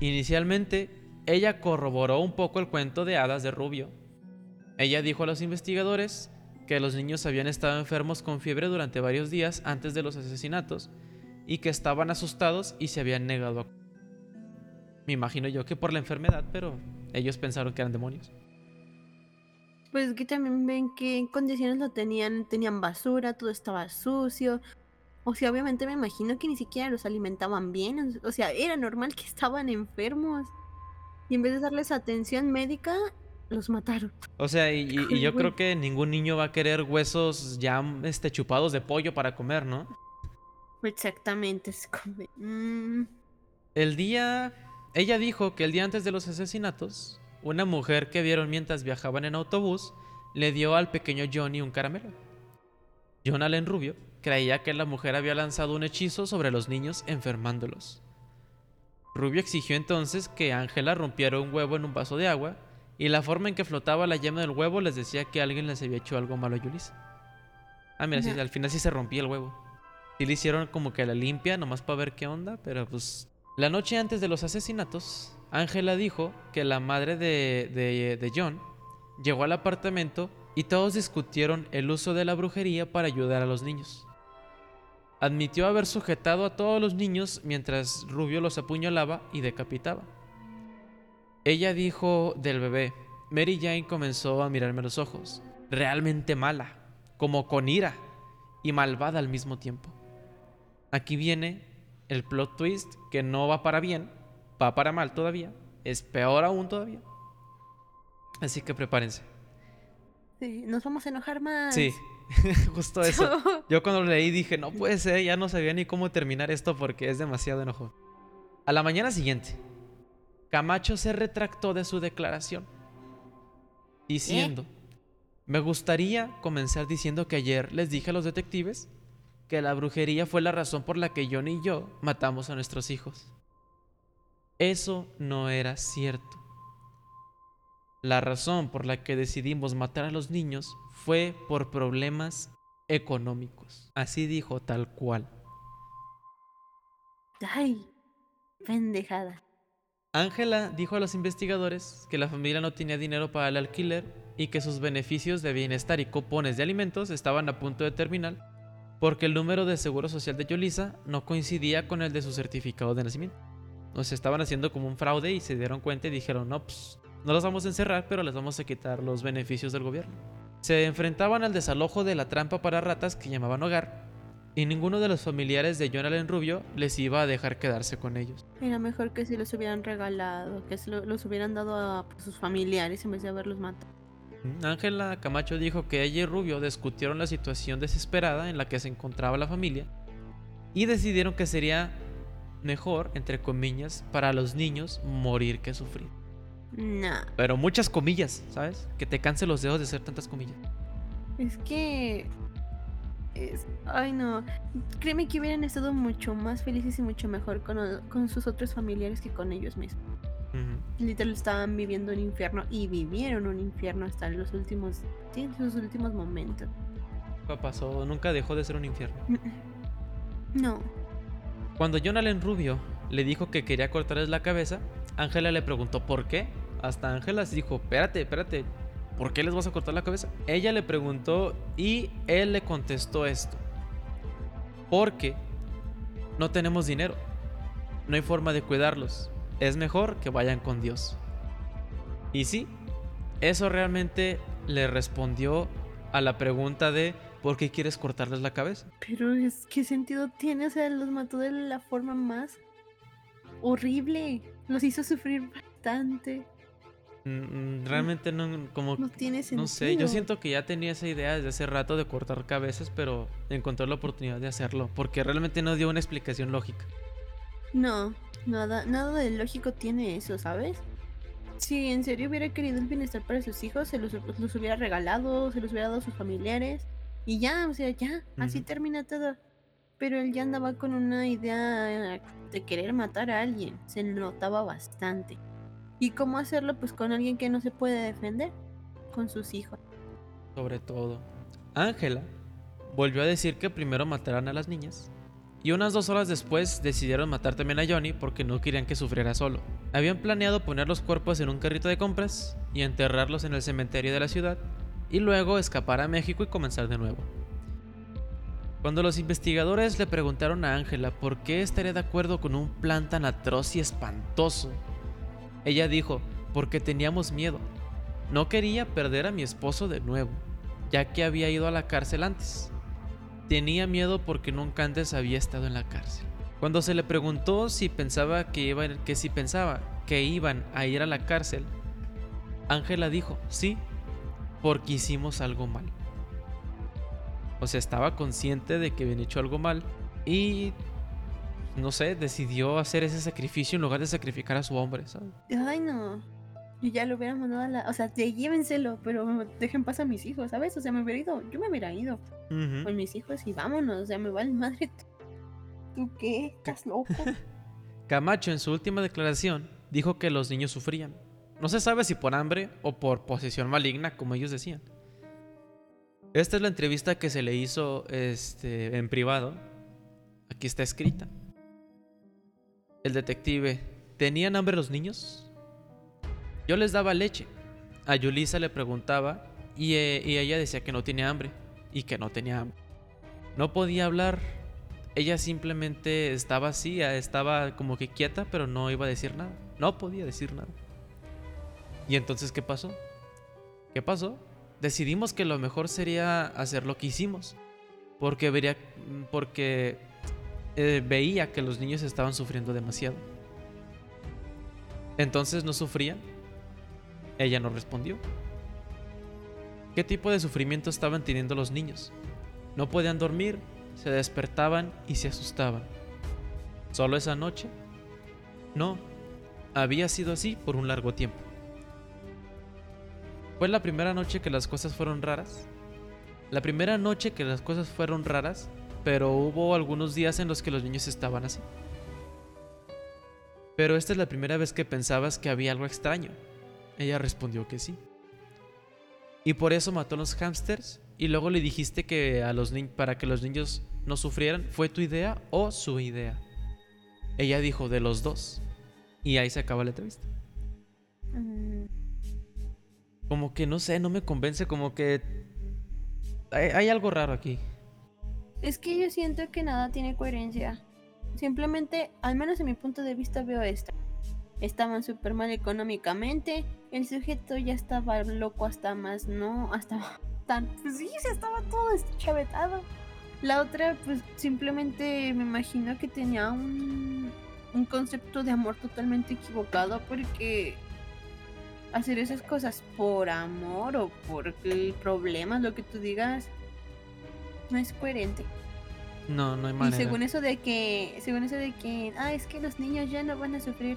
Inicialmente, ella corroboró un poco el cuento de hadas de Rubio. Ella dijo a los investigadores que los niños habían estado enfermos con fiebre durante varios días antes de los asesinatos y que estaban asustados y se habían negado a... Me imagino yo que por la enfermedad, pero ellos pensaron que eran demonios. Pues que también ven que en condiciones lo tenían, tenían basura, todo estaba sucio. O sea, obviamente me imagino que ni siquiera los alimentaban bien. O sea, era normal que estaban enfermos. Y en vez de darles atención médica, los mataron. O sea, y, y- y yo creo que ningún niño va a querer huesos ya este, chupados de pollo para comer, ¿no? Exactamente, es como... de, mm, El día... Ella dijo que el día antes de los asesinatos, una mujer que vieron mientras viajaban en autobús le dio al pequeño Johnny un caramelo. John Allen Rubio creía que la mujer había lanzado un hechizo sobre los niños enfermándolos. Rubio exigió entonces que Ángela rompiera un huevo en un vaso de agua y la forma en que flotaba la yema del huevo les decía que alguien les había hecho algo malo a Yulisa. Ah, mira, sí, al final sí se rompía el huevo. Sí le hicieron como que la limpia, nomás para ver qué onda, pero pues... La noche antes de los asesinatos, Ángela dijo que la madre de, de, de John llegó al apartamento y todos discutieron el uso de la brujería para ayudar a los niños. Admitió haber sujetado a todos los niños mientras Rubio los apuñalaba y decapitaba. Ella dijo del bebé, Mary Jane comenzó a mirarme los ojos, realmente mala, como con ira y malvada al mismo tiempo. Aquí viene el plot twist que no va para bien, va para mal todavía, es peor aún todavía. Así que prepárense. sí, nos vamos a enojar más. Sí, justo eso. Yo cuando lo leí dije, no puede ser, ya no sabía ni cómo terminar esto porque es demasiado enojo. A la mañana siguiente, Camacho se retractó de su declaración, diciendo, me gustaría comenzar diciendo que ayer les dije a los detectives que la brujería fue la razón por la que Johnny y yo matamos a nuestros hijos. Eso no era cierto. La razón por la que decidimos matar a los niños fue por problemas económicos. Así dijo tal cual. Ay, pendejada. Ángela dijo a los investigadores que la familia no tenía dinero para el alquiler y que sus beneficios de bienestar y cupones de alimentos estaban a punto de terminar porque el número de seguro social de Yolisa no coincidía con el de su certificado de nacimiento. Sea, estaban haciendo como un fraude y se dieron cuenta y dijeron, no, pues no los vamos a encerrar, pero les vamos a quitar los beneficios del gobierno. Se enfrentaban al desalojo de la trampa para ratas que llamaban hogar y ninguno de los familiares de John Allen Rubio les iba a dejar quedarse con ellos. Era mejor que si los hubieran regalado, que se lo- los hubieran dado a pues, sus familiares en vez de haberlos matado. Ángela Camacho dijo que ella y Rubio discutieron la situación desesperada en la que se encontraba la familia y decidieron que sería mejor, entre comillas, para los niños morir que sufrir. Nah, Pero muchas comillas, ¿sabes? Que te canse los dedos de hacer tantas comillas. es que... Es... Ay, no. Créeme que hubieran estado mucho más felices y mucho mejor con, sus otros familiares que con ellos mismos. Ujú. Literal estaban viviendo un infierno y vivieron un infierno hasta los últimos... Sí, sus últimos momentos. Nunca pasó, nunca dejó de ser un infierno. No. Cuando John Allen Rubio le dijo que quería cortarles la cabeza, Ángela le preguntó por qué. Hasta Ángela se dijo, espérate, espérate, ¿por qué les vas a cortar la cabeza? Ella le preguntó y él le contestó esto. Porque no tenemos dinero, no hay forma de cuidarlos, es mejor que vayan con Dios. Y sí, eso realmente le respondió a la pregunta de ¿por qué quieres cortarles la cabeza? Pero es ¿qué sentido tiene? O sea, los mató de la forma más horrible. Los hizo sufrir bastante. Mm, mm, Realmente no, como, No tiene sentido. no sé, yo siento que ya tenía esa idea desde hace rato de cortar cabezas, pero encontró la oportunidad de hacerlo, porque realmente no dio una explicación lógica. No, nada, nada de lógico tiene eso, ¿sabes? si en serio hubiera querido el bienestar para sus hijos, se los, los hubiera regalado, se los hubiera dado a sus familiares. Y ya, o sea, ya, así termina todo. Pero él ya andaba con una idea de querer matar a alguien. Se notaba bastante. ¿Y cómo hacerlo? Pues con alguien que no se puede defender. Con sus hijos. Sobre todo. Ángela volvió a decir que primero matarán a las niñas. Y unas dos horas después decidieron matar también a Johnny porque no querían que sufriera solo. Habían planeado poner los cuerpos en un carrito de compras y enterrarlos en el cementerio de la ciudad y luego escapar a México y comenzar de nuevo. Cuando los investigadores le preguntaron a Ángela por qué estaría de acuerdo con un plan tan atroz y espantoso, ella dijo, porque teníamos miedo. No quería perder a mi esposo de nuevo, ya que había ido a la cárcel antes. Tenía miedo porque nunca antes había estado en la cárcel. Cuando se le preguntó si pensaba que, iba, que si pensaba que iban a ir a la cárcel, Ángela dijo, sí, porque hicimos algo mal. O sea, estaba consciente de que habían hecho algo mal y, no sé, decidió hacer ese sacrificio en lugar de sacrificar a su hombre, ¿sabes? Ay, no. Yo ya lo hubiera mandado a la. O sea, de- llévenselo, pero dejen pasar a mis hijos, ¿sabes? O sea, me hubiera ido. Yo me hubiera ido con mis hijos y vámonos. O sea, me vale madre. ¿Tú qué? ¿Estás loco? Camacho en su última declaración dijo que los niños sufrían. No se sabe si por hambre o por posesión maligna, como ellos decían. Esta es la entrevista que se le hizo este, en privado. Aquí está escrita. El detective, ¿tenían hambre los niños? Yo les daba leche. A Yulisa le preguntaba y, eh, y ella decía que no tenía hambre y que no tenía hambre. No podía hablar. Ella simplemente estaba así, estaba como que quieta, pero no iba a decir nada. No podía decir nada. ¿Y entonces qué pasó? ¿Qué pasó? Decidimos que lo mejor sería hacer lo que hicimos. Porque vería, porque eh, veía que los niños estaban sufriendo demasiado. Entonces no sufrían. Ella no respondió. ¿Qué tipo de sufrimiento estaban teniendo los niños? No podían dormir, se despertaban y se asustaban. ¿Solo esa noche? No, había sido así por un largo tiempo. ¿Fue la primera noche que las cosas fueron raras? La primera noche que las cosas fueron raras, pero hubo algunos días en los que los niños estaban así. Pero esta es la primera vez que pensabas que había algo extraño. Ella respondió que sí. Y por eso mató a los hámsters y luego le dijiste que a los para que los niños no sufrieran, ¿fue tu idea o su idea? Ella dijo de los dos. Y ahí se acaba la entrevista. Mm, Como que no sé, no me convence, como que hay, hay algo raro aquí. Es que yo siento que nada tiene coherencia. Simplemente, al menos en mi punto de vista, veo esto. Estaban súper mal económicamente. El sujeto ya estaba loco hasta más, no, hasta tan. Pues sí, se estaba todo chavetado. La otra, pues simplemente me imagino que tenía un, un concepto de amor totalmente equivocado porque hacer esas cosas por amor o por el problema, lo que tú digas, no es coherente. No, no hay Y manera. según eso de que, según eso de que, ah, es que los niños ya no van a sufrir,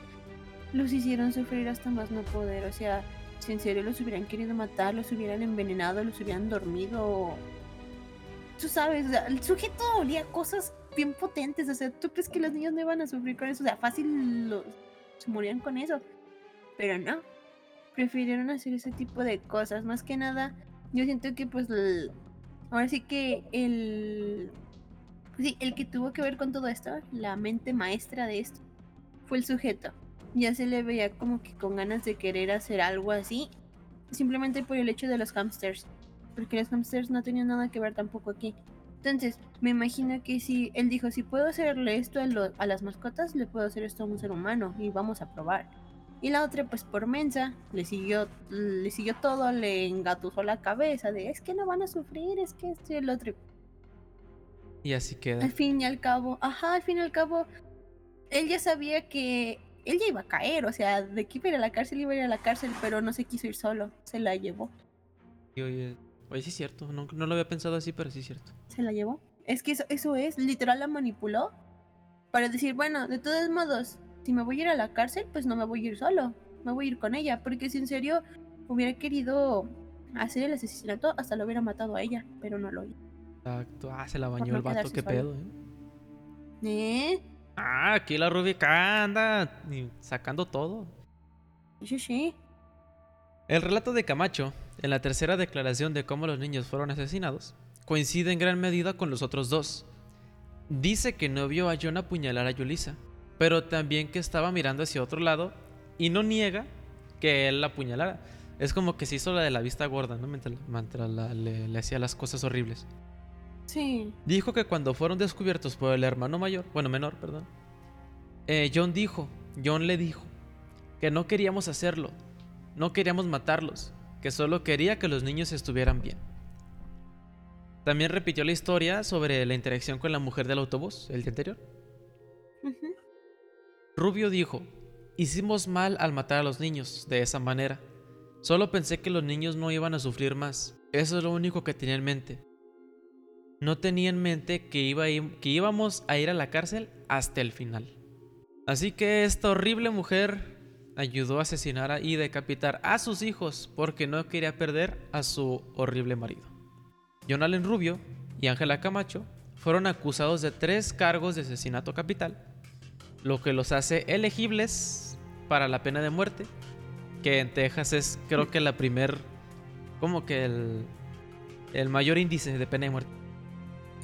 los hicieron sufrir hasta más no poder. O sea, si en serio los hubieran querido matar, los hubieran envenenado, los hubieran dormido. Tú sabes, o sea, el sujeto olía cosas bien potentes. O sea, ¿tú crees que los niños no iban a sufrir con eso? O sea, fácil los, se morían con eso. Pero no. Prefirieron hacer ese tipo de cosas. Más que nada, yo siento que pues el- ahora sí que el Sí, el que tuvo que ver con todo esto, la mente maestra de esto, fue el sujeto. Ya se le veía como que con ganas de querer hacer algo así, simplemente por el hecho de los hamsters, porque los hamsters no tenían nada que ver tampoco aquí. Entonces, me imagino que si él dijo, si puedo hacerle esto a, a las mascotas, le puedo hacer esto a un ser humano y vamos a probar. Y la otra, pues por mensa, le siguió, le siguió todo, le engatusó la cabeza de, es que no van a sufrir, es que esto y el otro. Y así queda. Al fin y al cabo, ajá, al fin y al cabo, él ya sabía que él ya iba a caer, o sea, de que iba a ir a la cárcel, iba a ir a la cárcel, pero no se quiso ir solo, se la llevó. Y oye, oye, sí es cierto, no, no lo había pensado así, pero sí es cierto. Se la llevó. Es que eso, eso es, literal la manipuló para decir, bueno, de todos modos, si me voy a ir a la cárcel, pues no me voy a ir solo. me voy a ir con ella, porque si en serio hubiera querido hacer el asesinato, hasta lo hubiera matado a ella, pero no lo hizo. Exacto. Ah, se la bañó no el vato, qué solo. pedo, ¿eh? ¿Eh? Ah, aquí la Rubicá anda sacando todo. Sí, sí. El relato de Camacho, en la tercera declaración de cómo los niños fueron asesinados, coincide en gran medida con los otros dos. Dice que no vio a John apuñalar a Yulisa, pero también que estaba mirando hacia otro lado y no niega que él la apuñalara. Es como que se hizo la de la vista gorda, ¿no? Mientras, mientras la- le, le hacía las cosas horribles. Sí. Dijo que cuando fueron descubiertos por el hermano mayor, bueno, menor, perdón, eh, John dijo, John le dijo, que no queríamos hacerlo, no queríamos matarlos, que solo quería que los niños estuvieran bien. También repitió la historia sobre la interacción con la mujer del autobús, el día anterior. Rubio dijo, hicimos mal al matar a los niños de esa manera. Solo pensé que los niños no iban a sufrir más. Eso es lo único que tenía en mente. No tenía en mente que, íbamos a ir a la cárcel hasta el final. Así que esta horrible mujer ayudó a asesinar y decapitar a sus hijos porque no quería perder a su horrible marido. John Allen Rubio y Ángela Camacho fueron acusados de tres cargos de asesinato capital, lo que los hace elegibles para la pena de muerte, que en Texas es creo que la primer, como que el, el mayor índice de pena de muerte.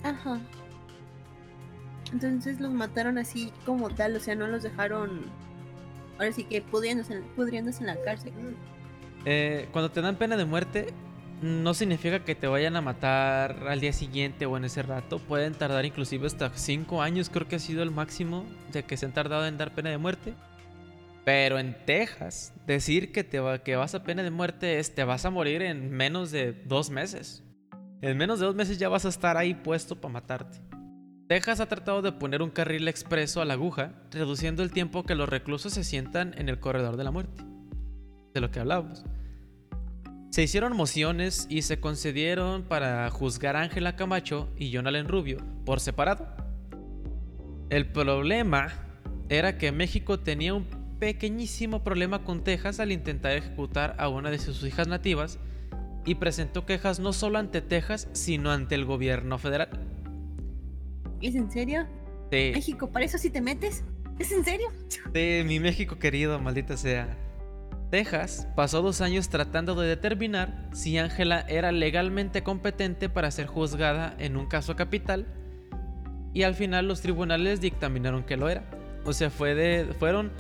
Ajá. Entonces los mataron así como tal, o sea, no los dejaron. Ahora sí que pudriéndose, en- pudriéndose en la cárcel. Eh, cuando te dan pena de muerte, no significa que te vayan a matar al día siguiente o en ese rato. Pueden tardar inclusive hasta 5 años, creo que ha sido el máximo de que se han tardado en dar pena de muerte. Pero en Texas, decir que, te va- que vas a pena de muerte es te vas a morir en menos de dos meses. En menos de dos meses ya vas a estar ahí puesto para matarte. Texas ha tratado de poner un carril expreso a la aguja, reduciendo el tiempo que los reclusos se sientan en el corredor de la muerte. De lo que hablábamos. Se hicieron mociones y se concedieron para juzgar a Ángela Camacho y John Allen Rubio por separado. El problema era que México tenía un pequeñísimo problema con Texas al intentar ejecutar a una de sus hijas nativas y presentó quejas no solo ante Texas, sino ante el gobierno federal. ¿Es en serio? De, México, ¿para eso sí te metes? ¿Es en serio? de mi México querido, maldita sea. Texas pasó dos años tratando de determinar si Ángela era legalmente competente para ser juzgada en un caso capital y al final los tribunales dictaminaron que lo era. O sea, fue de, fueron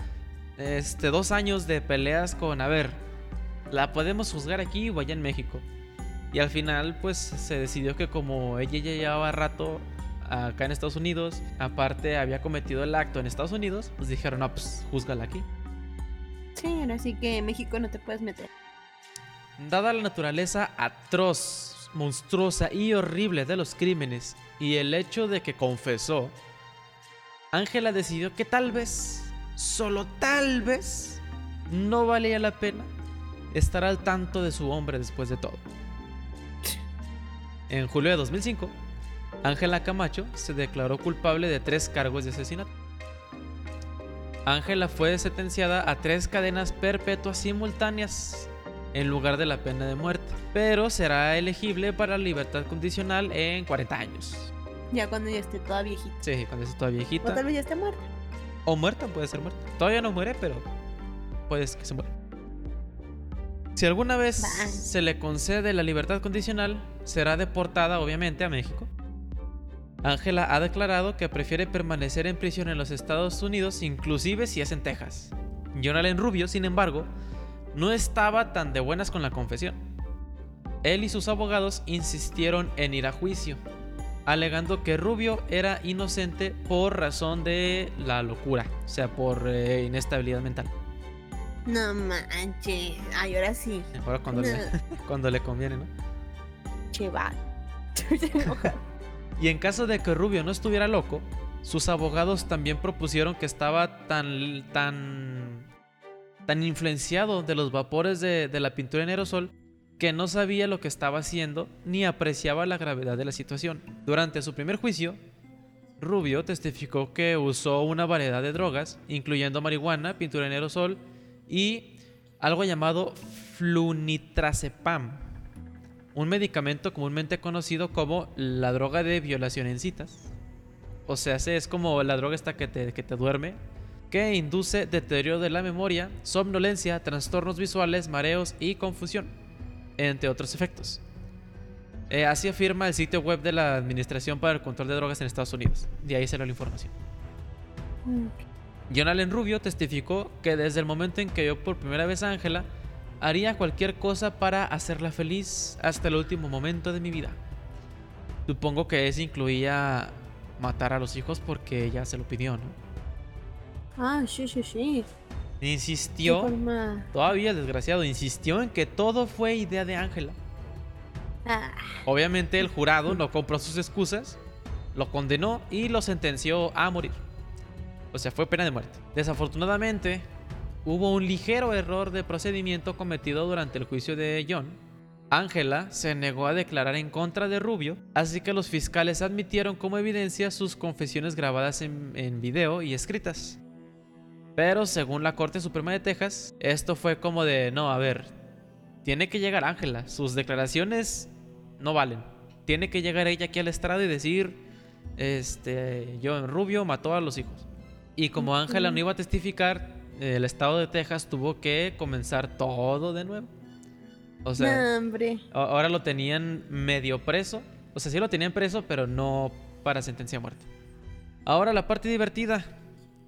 este, dos años de peleas con, a ver, ¿la podemos juzgar aquí o allá en México? Y al final pues se decidió que como ella ya llevaba rato acá en Estados Unidos, aparte había cometido el acto en Estados Unidos, pues dijeron, no, pues júzgala aquí. Sí, ahora sí que en México no te puedes meter. Dada la naturaleza atroz, monstruosa y horrible de los crímenes y el hecho de que confesó, Ángela decidió que tal vez, solo tal vez, no valía la pena estar al tanto de su hombre después de todo. En julio de 2005, Ángela Camacho se declaró culpable de tres cargos de asesinato. Ángela fue sentenciada a tres cadenas perpetuas simultáneas en lugar de la pena de muerte, pero será elegible para libertad condicional en 40 años. Ya cuando ya esté toda viejita. Sí, cuando esté toda O viejita. tal vez ya esté muerta. O muerta, puede ser muerta. Todavía no muere, pero puede que se muera. Si alguna vez Bye. se le concede la libertad condicional, será deportada obviamente a México. Ángela ha declarado que prefiere permanecer en prisión en los Estados Unidos, inclusive si es en Texas. John Allen Rubio, sin embargo, no estaba tan de buenas con la confesión. Él y sus abogados insistieron en ir a juicio, alegando que Rubio era inocente por razón de la locura, o sea, por eh, inestabilidad mental. No manches. Ay, ahora sí. Ahora cuando, le, cuando le conviene, ¿no? Cheval. Y en caso de que Rubio no estuviera loco, sus abogados también propusieron que estaba tan tan tan influenciado de los vapores de, de la pintura en aerosol que no sabía lo que estaba haciendo ni apreciaba la gravedad de la situación. Durante su primer juicio, Rubio testificó que usó una variedad de drogas, incluyendo marihuana, pintura en aerosol y algo llamado flunitrazepam, un medicamento comúnmente conocido como la droga de violación en citas. O sea, es como la droga esta que te, que te duerme, que induce deterioro de la memoria, somnolencia, trastornos visuales, mareos y confusión, entre otros efectos. Eh, así afirma el sitio web de la Administración para el Control de Drogas en Estados Unidos. De ahí salió la información. John Allen Rubio testificó que desde el momento en que vio por primera vez a Ángela, haría cualquier cosa para hacerla feliz hasta el último momento de mi vida. Supongo que eso incluía matar a los hijos porque ella se lo pidió, ¿no? Ah, sí, sí, sí. Insistió, todavía el desgraciado, insistió en que todo fue idea de Ángela. Ah. Obviamente el jurado no compró sus excusas, lo condenó y lo sentenció a morir. O sea, fue pena de muerte. Desafortunadamente, hubo un ligero error de procedimiento cometido durante el juicio de John. Ángela se negó a declarar en contra de Rubio, así que los fiscales admitieron como evidencia sus confesiones grabadas en, en video y escritas. Pero según la Corte Suprema de Texas, esto fue como de, no, a ver, tiene que llegar Ángela, sus declaraciones no valen. Tiene que llegar ella aquí al estrado y decir, este, John Rubio mató a los hijos. Y como Ángela no iba a testificar, el estado de Texas tuvo que comenzar todo de nuevo. O sea, ahora lo tenían medio preso. O sea, sí lo tenían preso, pero no para sentencia a muerte. Ahora la parte divertida,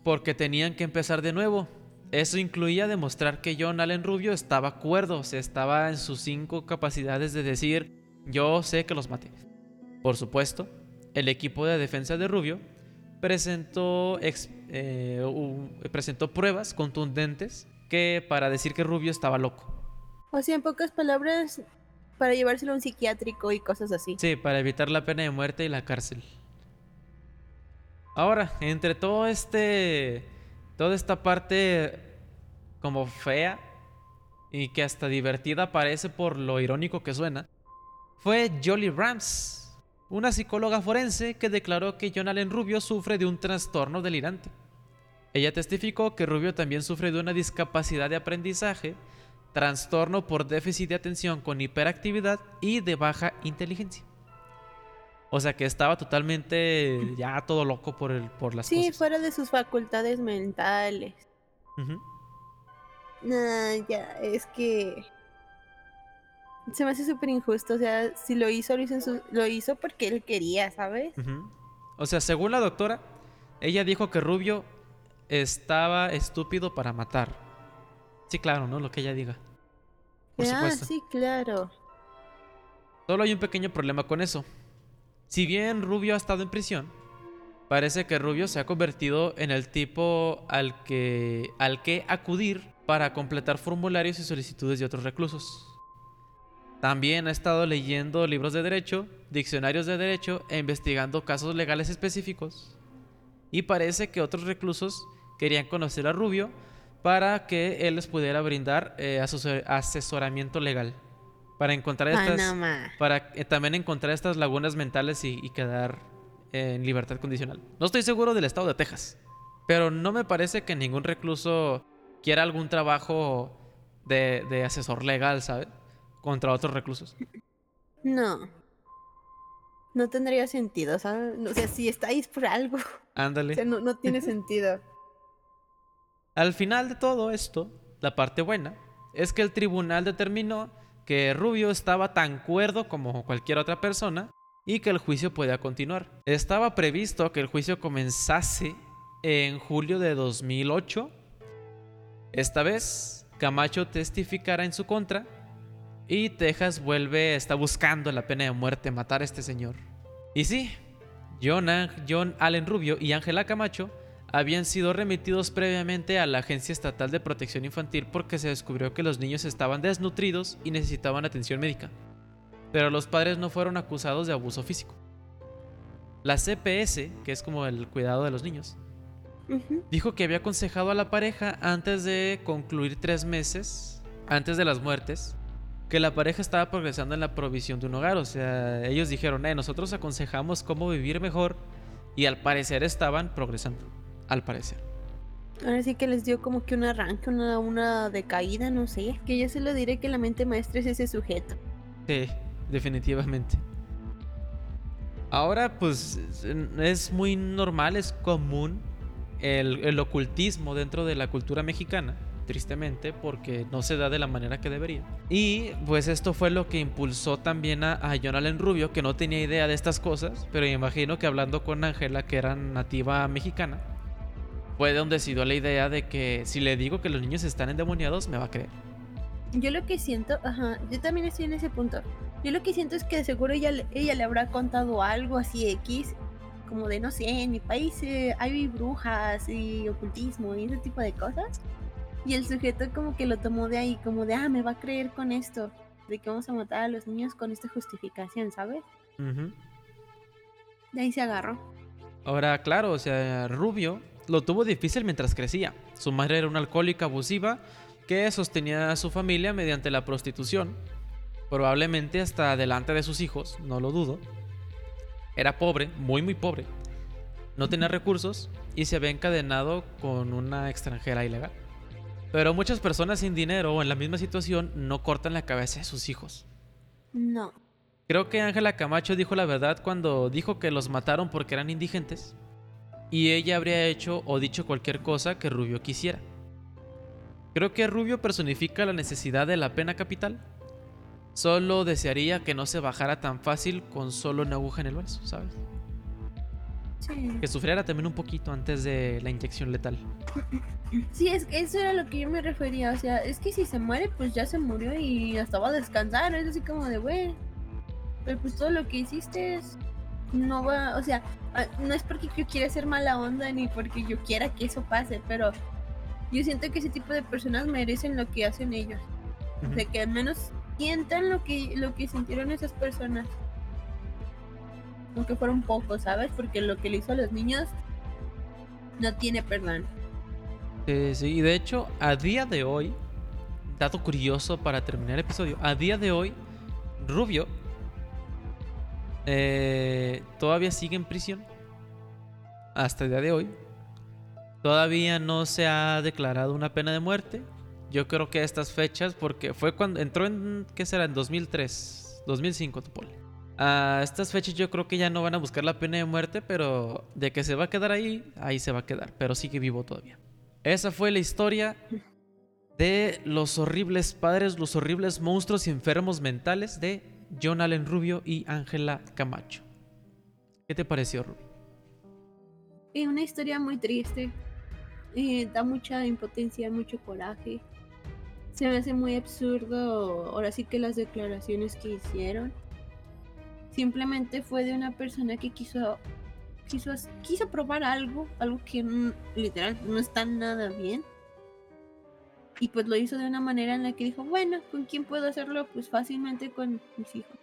porque tenían que empezar de nuevo. Eso incluía demostrar que John Allen Rubio estaba cuerdo, o sea, estaba en sus cinco capacidades de decir, yo sé que los maté. Por supuesto, el equipo de defensa de Rubio presentó, eh, presentó pruebas contundentes que para decir que Rubio estaba loco. O sea, en pocas palabras, para llevárselo a un psiquiátrico y cosas así. Sí, para evitar la pena de muerte y la cárcel. Ahora, entre todo este. Toda esta parte como fea y que hasta divertida parece por lo irónico que suena, fue Jolly Rams, una psicóloga forense que declaró que John Allen Rubio sufre de un trastorno delirante. Ella testificó que Rubio también sufre de una discapacidad de aprendizaje, trastorno por déficit de atención con hiperactividad y de baja inteligencia. O sea que estaba totalmente ya todo loco por, el, por las cosas. Sí, fuera de sus facultades mentales. ya, es que se me hace súper injusto. O sea, si lo hizo, lo hizo, lo hizo porque él quería, ¿sabes? O sea, según la doctora, ella dijo que Rubio estaba estúpido para matar. Sí, claro, ¿no? Lo que ella diga. Por ah, sí, claro. Solo hay un pequeño problema con eso. Si bien Rubio ha estado en prisión, parece que Rubio se ha convertido en el tipo al que, al que acudir para completar formularios y solicitudes de otros reclusos. También ha estado leyendo libros de derecho, diccionarios de derecho e investigando casos legales específicos. Y parece que otros reclusos querían conocer a Rubio para que él les pudiera brindar eh, asesoramiento legal. Para encontrar estas. para eh, también encontrar estas lagunas mentales y, quedar en libertad condicional. No estoy seguro del estado de Texas. Pero no me parece que ningún recluso quiera algún trabajo de, de asesor legal, ¿sabes? Contra otros reclusos. No. No tendría sentido, ¿sabes? O sea, si estáis por algo. Ándale. O sea, no, tiene sentido. Al final de todo esto, la parte buena es que el tribunal determinó que Rubio estaba tan cuerdo como cualquier otra persona y que el juicio podía continuar. Estaba previsto que el juicio comenzase en julio de 2008. Esta vez, Camacho testificará en su contra y Texas vuelve, está buscando la pena de muerte, matar a este señor. Y sí, John, John Allen Rubio y Ángela Camacho habían sido remitidos previamente a la Agencia Estatal de Protección Infantil porque se descubrió que los niños estaban desnutridos y necesitaban atención médica. Pero los padres no fueron acusados de abuso físico. La CPS, que es como el cuidado de los niños, dijo que había aconsejado a la pareja antes de concluir tres meses, antes de las muertes, que la pareja estaba progresando en la provisión de un hogar. O sea, ellos dijeron, eh, nosotros aconsejamos cómo vivir mejor y al parecer estaban progresando. Al parecer. Ahora sí que les dio como que un arranque, una, una decaída, no sé. Que yo se lo diré que la mente maestra es ese sujeto. Sí, definitivamente. Ahora, pues es muy normal, es común el, el ocultismo dentro de la cultura mexicana tristemente, porque no se da de la manera que debería. Y pues esto fue lo que impulsó también a, a John Allen Rubio, que no tenía idea de estas cosas, pero imagino que hablando con Ángela, que era nativa mexicana, fue donde decidió la idea de que si le digo que los niños están endemoniados, me va a creer. Yo lo que siento, ajá, yo también estoy en ese punto. Yo lo que siento es que seguro ella, ella le habrá contado algo así X, como de no sé, en mi país eh, hay brujas y ocultismo y ese tipo de cosas. Y el sujeto como que lo tomó de ahí, como de, ah, me va a creer con esto, de que vamos a matar a los niños con esta justificación, ¿sabes? De ahí se agarró. Ahora, claro, o sea, Rubio lo tuvo difícil mientras crecía. Su madre era una alcohólica abusiva que sostenía a su familia mediante la prostitución, probablemente hasta delante de sus hijos, no lo dudo. Era pobre, muy muy pobre. No tenía recursos y se había encadenado con una extranjera ilegal. Pero muchas personas sin dinero o en la misma situación no cortan la cabeza de sus hijos. No. Creo que Ángela Camacho dijo la verdad cuando dijo que los mataron porque eran indigentes. Y ella habría hecho o dicho cualquier cosa que Rubio quisiera. Creo que Rubio personifica la necesidad de la pena capital. Solo desearía que no se bajara tan fácil con solo una aguja en el brazo, ¿sabes? Que sufriera también un poquito antes de la inyección letal. Sí, es que eso era lo que yo me refería. O sea, es que si se muere, pues ya se murió y hasta va a descansar. Es así como de, güey. Pero pues todo lo que hiciste es. No va. O sea, no es porque yo quiera ser mala onda ni porque yo quiera que eso pase, pero yo siento que ese tipo de personas merecen lo que hacen ellos. O sea, que al menos sientan lo que, lo que sintieron esas personas aunque fuera un poco, ¿sabes? Porque lo que le hizo a los niños no tiene perdón. sí, y de hecho, a día de hoy, dato curioso para terminar el episodio, a día de hoy, Rubio eh, todavía sigue en prisión. Hasta el día de hoy. Todavía no se ha declarado una pena de muerte. Yo creo que a estas fechas, porque fue cuando entró en, ¿qué será? En 2003, 2005, Tupole. A estas fechas yo creo que ya no van a buscar la pena de muerte, pero de que se va a quedar ahí, ahí se va a quedar, pero sigue vivo todavía. Esa fue la historia de los horribles padres, los horribles monstruos y enfermos mentales de John Allen Rubio y Ángela Camacho. ¿Qué te pareció, Rubio? Es una historia muy triste. Eh, da mucha impotencia, mucho coraje. Se me hace muy absurdo ahora sí que las declaraciones que hicieron Simplemente fue de una persona que quiso, quiso, quiso probar algo, algo que literal no está nada bien. Y pues lo hizo de una manera en la que dijo, bueno, ¿con quién puedo hacerlo? Pues fácilmente con mis hijos.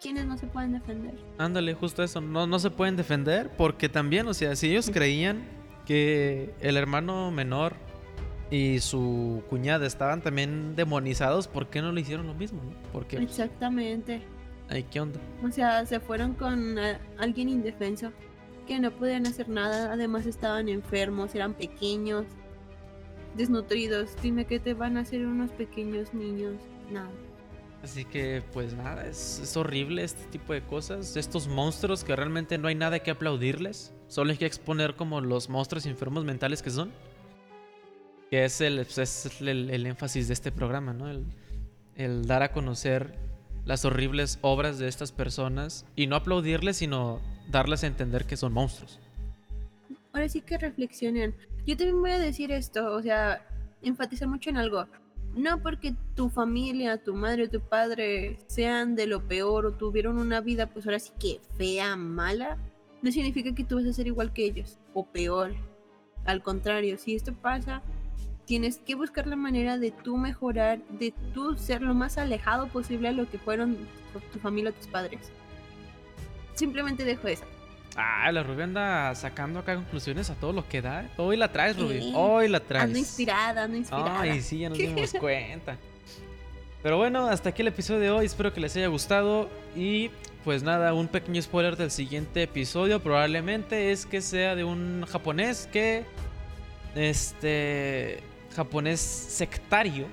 ¿Quiénes no se pueden defender? Ándale, justo eso, no, no se pueden defender porque también, o sea, si ellos creían que el hermano menor y su cuñada estaban también demonizados, ¿por qué no le hicieron lo mismo? Porque, Exactamente. Ay, ¿qué onda? O sea, se fueron con eh, alguien indefenso que no podían hacer nada, además estaban enfermos, eran pequeños, desnutridos. Dime qué te van a hacer unos pequeños niños. Nada. Así que, pues nada, es, horrible este tipo de cosas. Estos monstruos que realmente no hay nada que aplaudirles. Solo hay que exponer como los monstruos enfermos mentales que son. Que es el, pues, es el, énfasis de este programa, ¿no? El, el dar a conocer las horribles obras de estas personas y no aplaudirles, sino darles a entender que son monstruos. Ahora sí que reflexionen. Yo también voy a decir esto, o sea, enfatizar mucho en algo. No porque tu familia, tu madre tu padre sean de lo peor o tuvieron una vida, pues ahora sí que fea, mala, no significa que tú vas a ser igual que ellos o peor. Al contrario, si esto pasa, tienes que buscar la manera de tú mejorar, de tú ser lo más alejado posible a lo que fueron tu familia o tus padres. Simplemente dejo eso. Ah, la Ruby anda sacando acá conclusiones a todo lo que da. Hoy la traes, Ruby. Hoy la traes. Ando inspirada, ando inspirada. Ay, sí, ya nos dimos cuenta. Pero bueno, hasta aquí el episodio de hoy. Espero que les haya gustado. Y pues nada, un pequeño spoiler del siguiente episodio probablemente es que sea de un japonés que este japonés sectario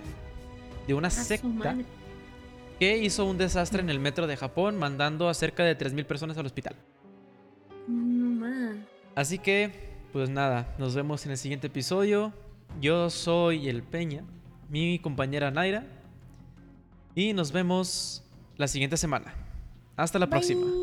de una secta que hizo un desastre en el metro de Japón mandando a cerca de 3.000 personas al hospital. Así que, pues nada, nos vemos en el siguiente episodio. Yo soy el Peña, mi compañera Naira. Y nos vemos la siguiente semana. Hasta la próxima.